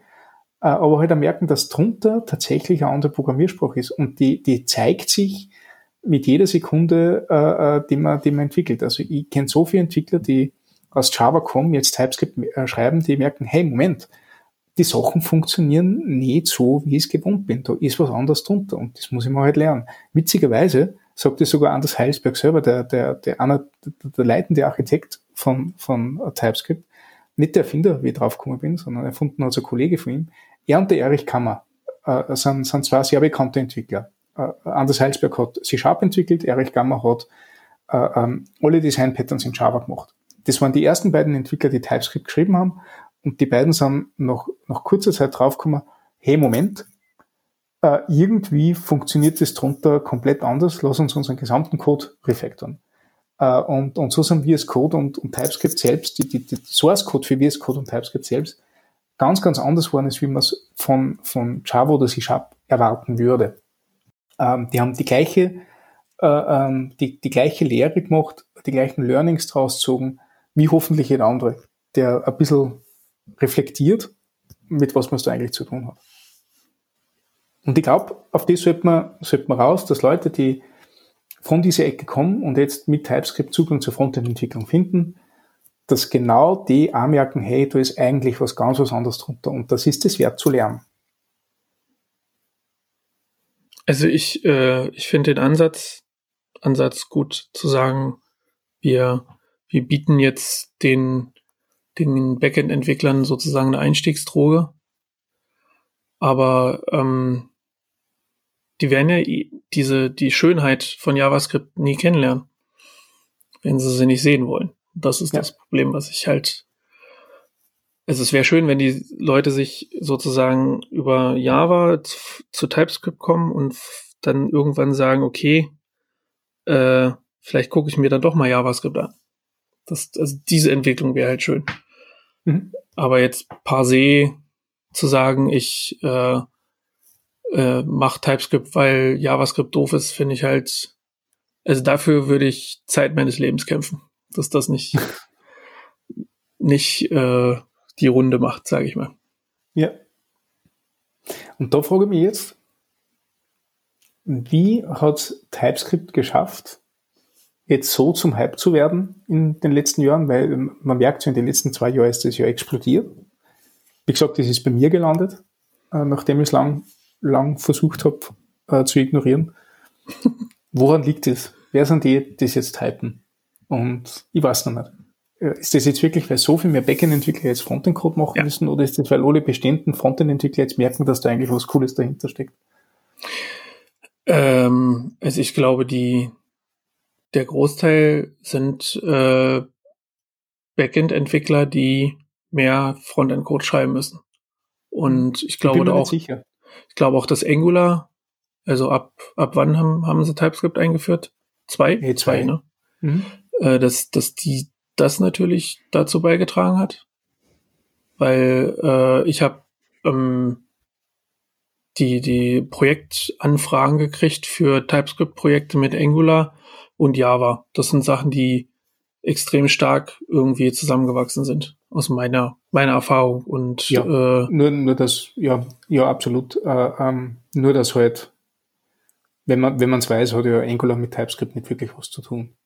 C: aber halt auch merken, dass drunter tatsächlich eine andere Programmiersprache ist und die, die zeigt sich mit jeder Sekunde, äh, äh, die, man, die man entwickelt. Also ich kenne so viele Entwickler, die aus Java kommen, jetzt TypeScript äh, schreiben, die merken, hey, Moment, die Sachen funktionieren nicht so, wie ich es gewohnt bin. Da ist was anderes drunter und das muss ich mal halt lernen. Witzigerweise sagt es sogar Anders Heilsberg selber, der, der, der, einer, der, der leitende Architekt von, von TypeScript, nicht der Erfinder, wie ich draufgekommen bin, sondern erfunden hat so ein Kollege von ihm. Er und der Erich Kammer äh, sind, sind zwei sehr bekannte Entwickler. Äh, Anders Heilsberg hat C-Sharp entwickelt, Erich Kammer hat äh, ähm, alle Design Patterns in Java gemacht. Das waren die ersten beiden Entwickler, die TypeScript geschrieben haben. Und die beiden sind nach, nach kurzer Zeit draufgekommen, hey, Moment, äh, irgendwie funktioniert das drunter komplett anders, lass uns unseren gesamten Code refactoren. Äh, und, und so sind VS Code und, und TypeScript selbst, die, die, die Source Code für VS Code und TypeScript selbst, ganz, ganz anders waren, als wie man es von, von Java oder C Sharp erwarten würde. Ähm, die haben die gleiche, äh, ähm, die, die gleiche Lehre gemacht, die gleichen Learnings draus gezogen, wie hoffentlich jeder andere, der ein bisschen reflektiert, mit was man da eigentlich zu tun hat. Und ich glaube, auf das sollte man, sollte man raus, dass Leute, die von dieser Ecke kommen und jetzt mit TypeScript Zugang zur Frontend-Entwicklung finden, dass genau die auch merken, hey, da ist eigentlich was ganz was anderes drunter und das ist es wert zu lernen.
B: Also ich, äh, ich finde den Ansatz, Ansatz gut zu sagen, wir, wir bieten jetzt den, den Backend-Entwicklern sozusagen eine Einstiegsdroge. Aber ähm, die werden ja diese, die Schönheit von JavaScript nie kennenlernen, wenn sie sie nicht sehen wollen. Das ist ja. das Problem, was ich halt. Also es wäre schön, wenn die Leute sich sozusagen über Java zu, zu TypeScript kommen und dann irgendwann sagen, okay, äh, vielleicht gucke ich mir dann doch mal JavaScript an. Das, also diese Entwicklung wäre halt schön. Mhm. Aber jetzt par se zu sagen, ich äh, äh, mache TypeScript, weil JavaScript doof ist, finde ich halt, also dafür würde ich Zeit meines Lebens kämpfen dass das nicht, nicht äh, die Runde macht, sage ich mal.
C: Ja. Und da frage ich mich jetzt, wie hat TypeScript geschafft, jetzt so zum Hype zu werden in den letzten Jahren? Weil man merkt, so in den letzten zwei Jahren ist das ja explodiert. Wie gesagt, das ist bei mir gelandet, äh, nachdem ich es lang, lang versucht habe äh, zu ignorieren. Woran liegt es? Wer sind die, die das jetzt hypen? Und ich weiß noch nicht. Äh, ist das jetzt wirklich, weil so viel mehr Backend-Entwickler jetzt Frontend-Code machen ja. müssen oder ist das, weil alle bestehenden Frontend-Entwickler jetzt merken, dass da eigentlich was Cooles dahinter steckt?
B: Ähm, also ich glaube, die, der Großteil sind äh, Backend-Entwickler, die mehr Frontend-Code schreiben müssen. Und ich glaube ich auch, sicher. ich glaube auch, dass Angular, also ab, ab wann haben, haben sie TypeScript eingeführt? Zwei?
C: Nee, zwei, zwei ne?
B: Mhm äh, dass, dass die das natürlich dazu beigetragen hat. Weil äh, ich habe ähm, die, die Projektanfragen gekriegt für TypeScript-Projekte mit Angular und Java. Das sind Sachen, die extrem stark irgendwie zusammengewachsen sind, aus meiner, meiner Erfahrung. Und
C: ja, äh, nur, nur das, ja, ja, absolut. Äh, ähm, nur das halt, wenn man wenn man es weiß, hat ja Angular mit TypeScript nicht wirklich was zu tun.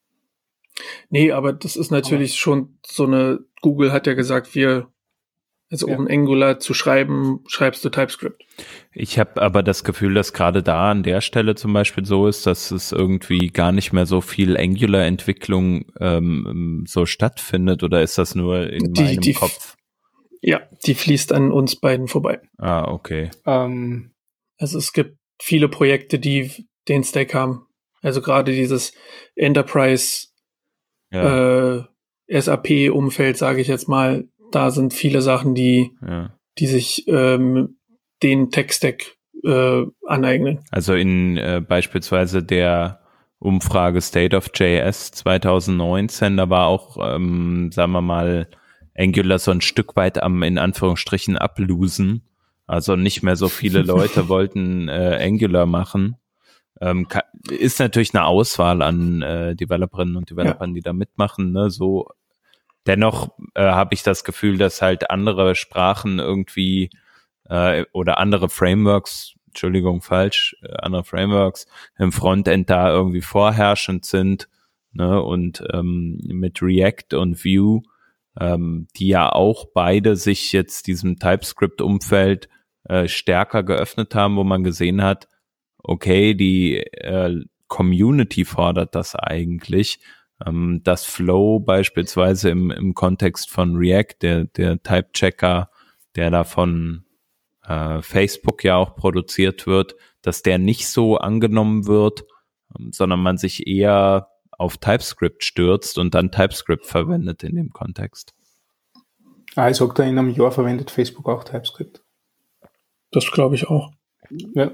B: Nee, aber das ist natürlich aber. schon so eine, Google hat ja gesagt, wir Also um Angular zu schreiben, schreibst du TypeScript.
A: Ich habe aber das Gefühl, dass gerade da an der Stelle zum Beispiel so ist, dass es irgendwie gar nicht mehr so viel Angular-Entwicklung ähm, so stattfindet oder ist das nur in die, meinem
B: die,
A: Kopf?
B: Ja, die fließt an uns beiden vorbei.
A: Ah, okay.
B: Ähm, also es gibt viele Projekte, die den Stack haben. Also gerade dieses Enterprise ja. äh, SAP-Umfeld, sage ich jetzt mal, da sind viele Sachen, die, ja. die sich ähm, den Tech-Stack äh, aneignen.
A: Also in äh, beispielsweise der Umfrage State of JS 2019, da war auch, ähm, sagen wir mal, Angular so ein Stück weit am, in Anführungsstrichen, ablosen. Also nicht mehr so viele Leute wollten äh, Angular machen. Ähm, ist natürlich eine Auswahl an äh, Developerinnen und Developern, ja. die da mitmachen. Ne? So dennoch äh, habe ich das Gefühl, dass halt andere Sprachen irgendwie äh, oder andere Frameworks, Entschuldigung, falsch, äh, andere Frameworks im Frontend da irgendwie vorherrschend sind. Ne? Und ähm, mit React und Vue, ähm, die ja auch beide sich jetzt diesem TypeScript-Umfeld äh, stärker geöffnet haben, wo man gesehen hat, okay, die äh, Community fordert das eigentlich ähm, das Flow beispielsweise im, im Kontext von React, der, der Type-Checker, der da von äh, Facebook ja auch produziert wird, dass der nicht so angenommen wird, ähm, sondern man sich eher auf TypeScript stürzt und dann TypeScript verwendet in dem Kontext.
C: Ah, ich sag da in einem Jahr verwendet Facebook auch TypeScript.
B: Das glaube ich auch.
C: Ja.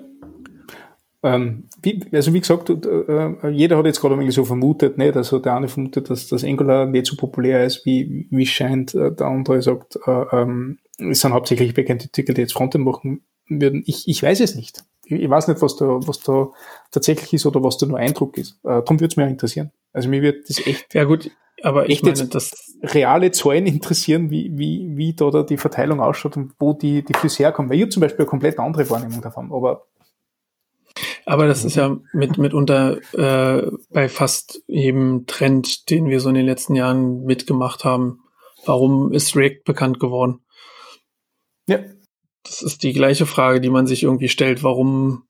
C: Ähm, wie, also wie gesagt, äh, jeder hat jetzt gerade irgendwie so vermutet, nicht? Also der eine vermutet, dass das Angular nicht so populär ist, wie, wie scheint. Äh, der andere sagt, äh, ähm, es sind hauptsächlich Backend-Entwickler, die jetzt Frontend machen würden. Ich, ich weiß es nicht. Ich, ich weiß nicht, was da, was da tatsächlich ist oder was da nur Eindruck ist. Äh, darum würde es mich auch interessieren. Also mir wird das echt.
B: Ja gut, aber ich meine, das
C: reale Zahlen interessieren, wie, wie, wie da, da die Verteilung ausschaut und wo die, die Füße herkommen. Weil ich habe zum Beispiel eine komplett andere Wahrnehmung davon. Aber
B: aber das ist ja mit, mitunter äh, bei fast jedem Trend, den wir so in den letzten Jahren mitgemacht haben. Warum ist React bekannt geworden? Ja. Das ist die gleiche Frage, die man sich irgendwie stellt. Warum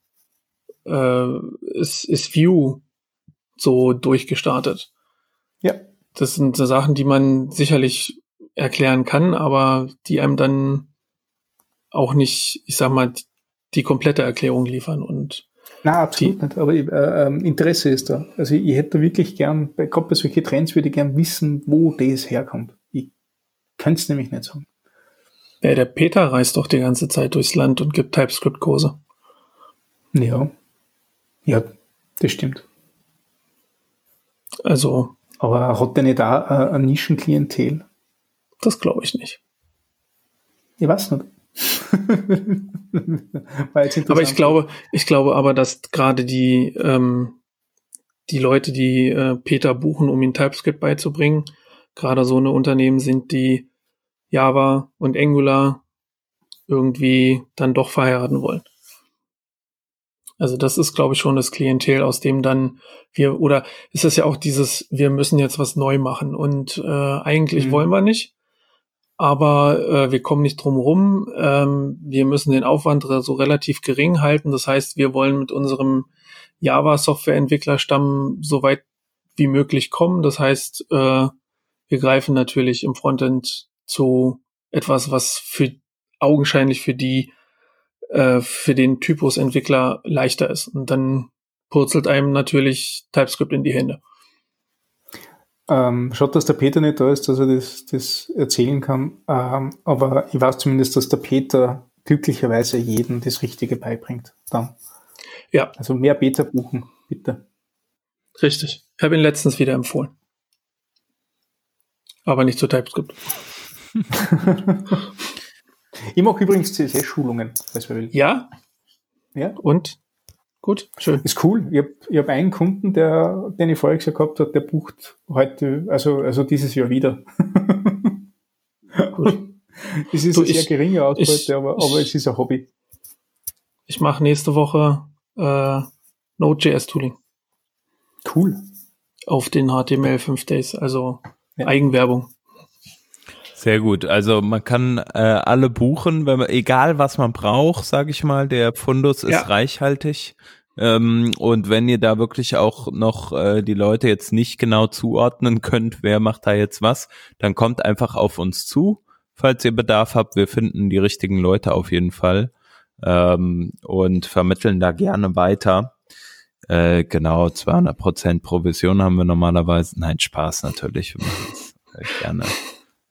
B: äh, ist, ist Vue so durchgestartet? Ja. Das sind so Sachen, die man sicherlich erklären kann, aber die einem dann auch nicht, ich sag mal, die komplette Erklärung liefern. Und
C: na, absolut die, nicht. Aber äh, ähm, Interesse ist da. Also ich, ich hätte wirklich gern, gerade bei solchen Trends würde ich gern wissen, wo das herkommt. Ich kann es nämlich nicht sagen.
B: Ja, der Peter reist doch die ganze Zeit durchs Land und gibt TypeScript-Kurse.
C: Ja. Ja, das stimmt.
B: Also.
C: Aber hat der nicht da äh, ein Nischenklientel?
B: Das glaube ich nicht.
C: Ich weiß nicht.
B: aber ich glaube, ich glaube aber, dass gerade die, ähm, die Leute, die äh, Peter buchen, um ihn TypeScript beizubringen, gerade so eine Unternehmen sind, die Java und Angular irgendwie dann doch verheiraten wollen. Also das ist, glaube ich, schon das Klientel, aus dem dann wir, oder ist es ja auch dieses, wir müssen jetzt was neu machen und äh, eigentlich mhm. wollen wir nicht aber äh, wir kommen nicht drum rum. Ähm, wir müssen den Aufwand so relativ gering halten. Das heißt, wir wollen mit unserem Java-Software-Entwicklerstamm so weit wie möglich kommen. Das heißt, äh, wir greifen natürlich im Frontend zu etwas, was für augenscheinlich für die äh, für den Typus Entwickler leichter ist. Und dann purzelt einem natürlich TypeScript in die Hände.
C: Ähm, schaut, dass der Peter nicht da ist, dass er das, das erzählen kann. Ähm, aber ich weiß zumindest, dass der Peter glücklicherweise jedem das Richtige beibringt. Dann. Ja. Also mehr Beta buchen, bitte.
B: Richtig. Ich habe ihn letztens wieder empfohlen. Aber nicht zu TypeScript.
C: ich mache übrigens CSS-Schulungen,
B: falls wer will. Ja? Ja. Und? Gut,
C: schön. Ist cool. Ich habe ich hab einen Kunden, der, den ich vorher gesagt gehabt habe, der bucht heute, also, also dieses Jahr wieder. Gut. Es ist du, eine sehr geringe Ausbeute, aber, aber es ist ein Hobby.
B: Ich mache nächste Woche äh, Node.js-Tooling.
C: Cool.
B: Auf den HTML 5 Days, also ja. Eigenwerbung.
A: Sehr gut. Also man kann äh, alle buchen, wenn man, egal was man braucht, sage ich mal. Der Fundus ist ja. reichhaltig. Ähm, und wenn ihr da wirklich auch noch äh, die Leute jetzt nicht genau zuordnen könnt, wer macht da jetzt was, dann kommt einfach auf uns zu, falls ihr Bedarf habt. Wir finden die richtigen Leute auf jeden Fall ähm, und vermitteln da gerne weiter. Äh, genau, 200 Prozent Provision haben wir normalerweise. Nein, Spaß natürlich. Wir äh, gerne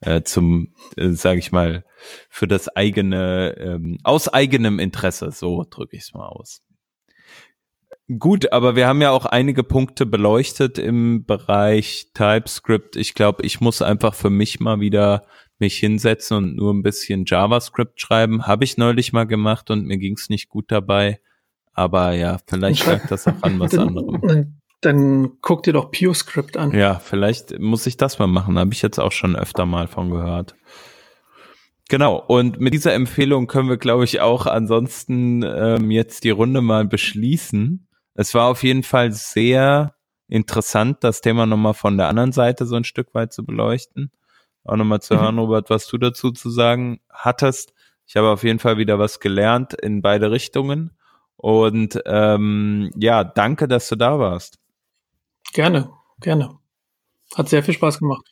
A: äh, zum, äh, sage ich mal, für das eigene, ähm, aus eigenem Interesse. So drücke ich es mal aus. Gut, aber wir haben ja auch einige Punkte beleuchtet im Bereich TypeScript. Ich glaube, ich muss einfach für mich mal wieder mich hinsetzen und nur ein bisschen JavaScript schreiben. Habe ich neulich mal gemacht und mir ging es nicht gut dabei. Aber ja, vielleicht lag das auch an was anderem.
B: Dann guck dir doch PureScript an.
A: Ja, vielleicht muss ich das mal machen. Habe ich jetzt auch schon öfter mal von gehört. Genau, und mit dieser Empfehlung können wir, glaube ich, auch ansonsten ähm, jetzt die Runde mal beschließen. Es war auf jeden Fall sehr interessant, das Thema nochmal von der anderen Seite so ein Stück weit zu beleuchten. Auch nochmal zu mhm. hören, Robert, was du dazu zu sagen hattest. Ich habe auf jeden Fall wieder was gelernt in beide Richtungen. Und ähm, ja, danke, dass du da warst.
B: Gerne, gerne. Hat sehr viel Spaß gemacht.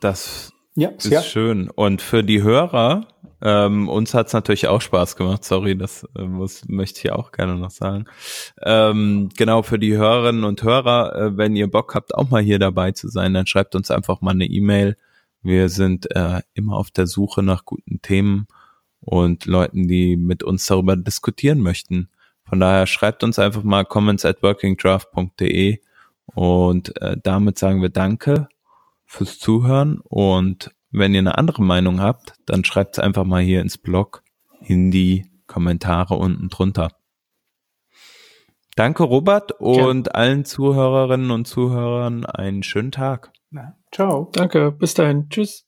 A: Das ja, ist ja. schön. Und für die Hörer, ähm, uns hat es natürlich auch Spaß gemacht. Sorry, das äh, muss, möchte ich auch gerne noch sagen. Ähm, genau, für die Hörerinnen und Hörer, äh, wenn ihr Bock habt, auch mal hier dabei zu sein, dann schreibt uns einfach mal eine E-Mail. Wir sind äh, immer auf der Suche nach guten Themen und Leuten, die mit uns darüber diskutieren möchten. Von daher schreibt uns einfach mal comments at workingdraft.de und äh, damit sagen wir Danke fürs Zuhören und wenn ihr eine andere Meinung habt, dann schreibt es einfach mal hier ins Blog in die Kommentare unten drunter. Danke, Robert, und ja. allen Zuhörerinnen und Zuhörern einen schönen Tag.
B: Na, ciao. Danke, bis dahin. Tschüss.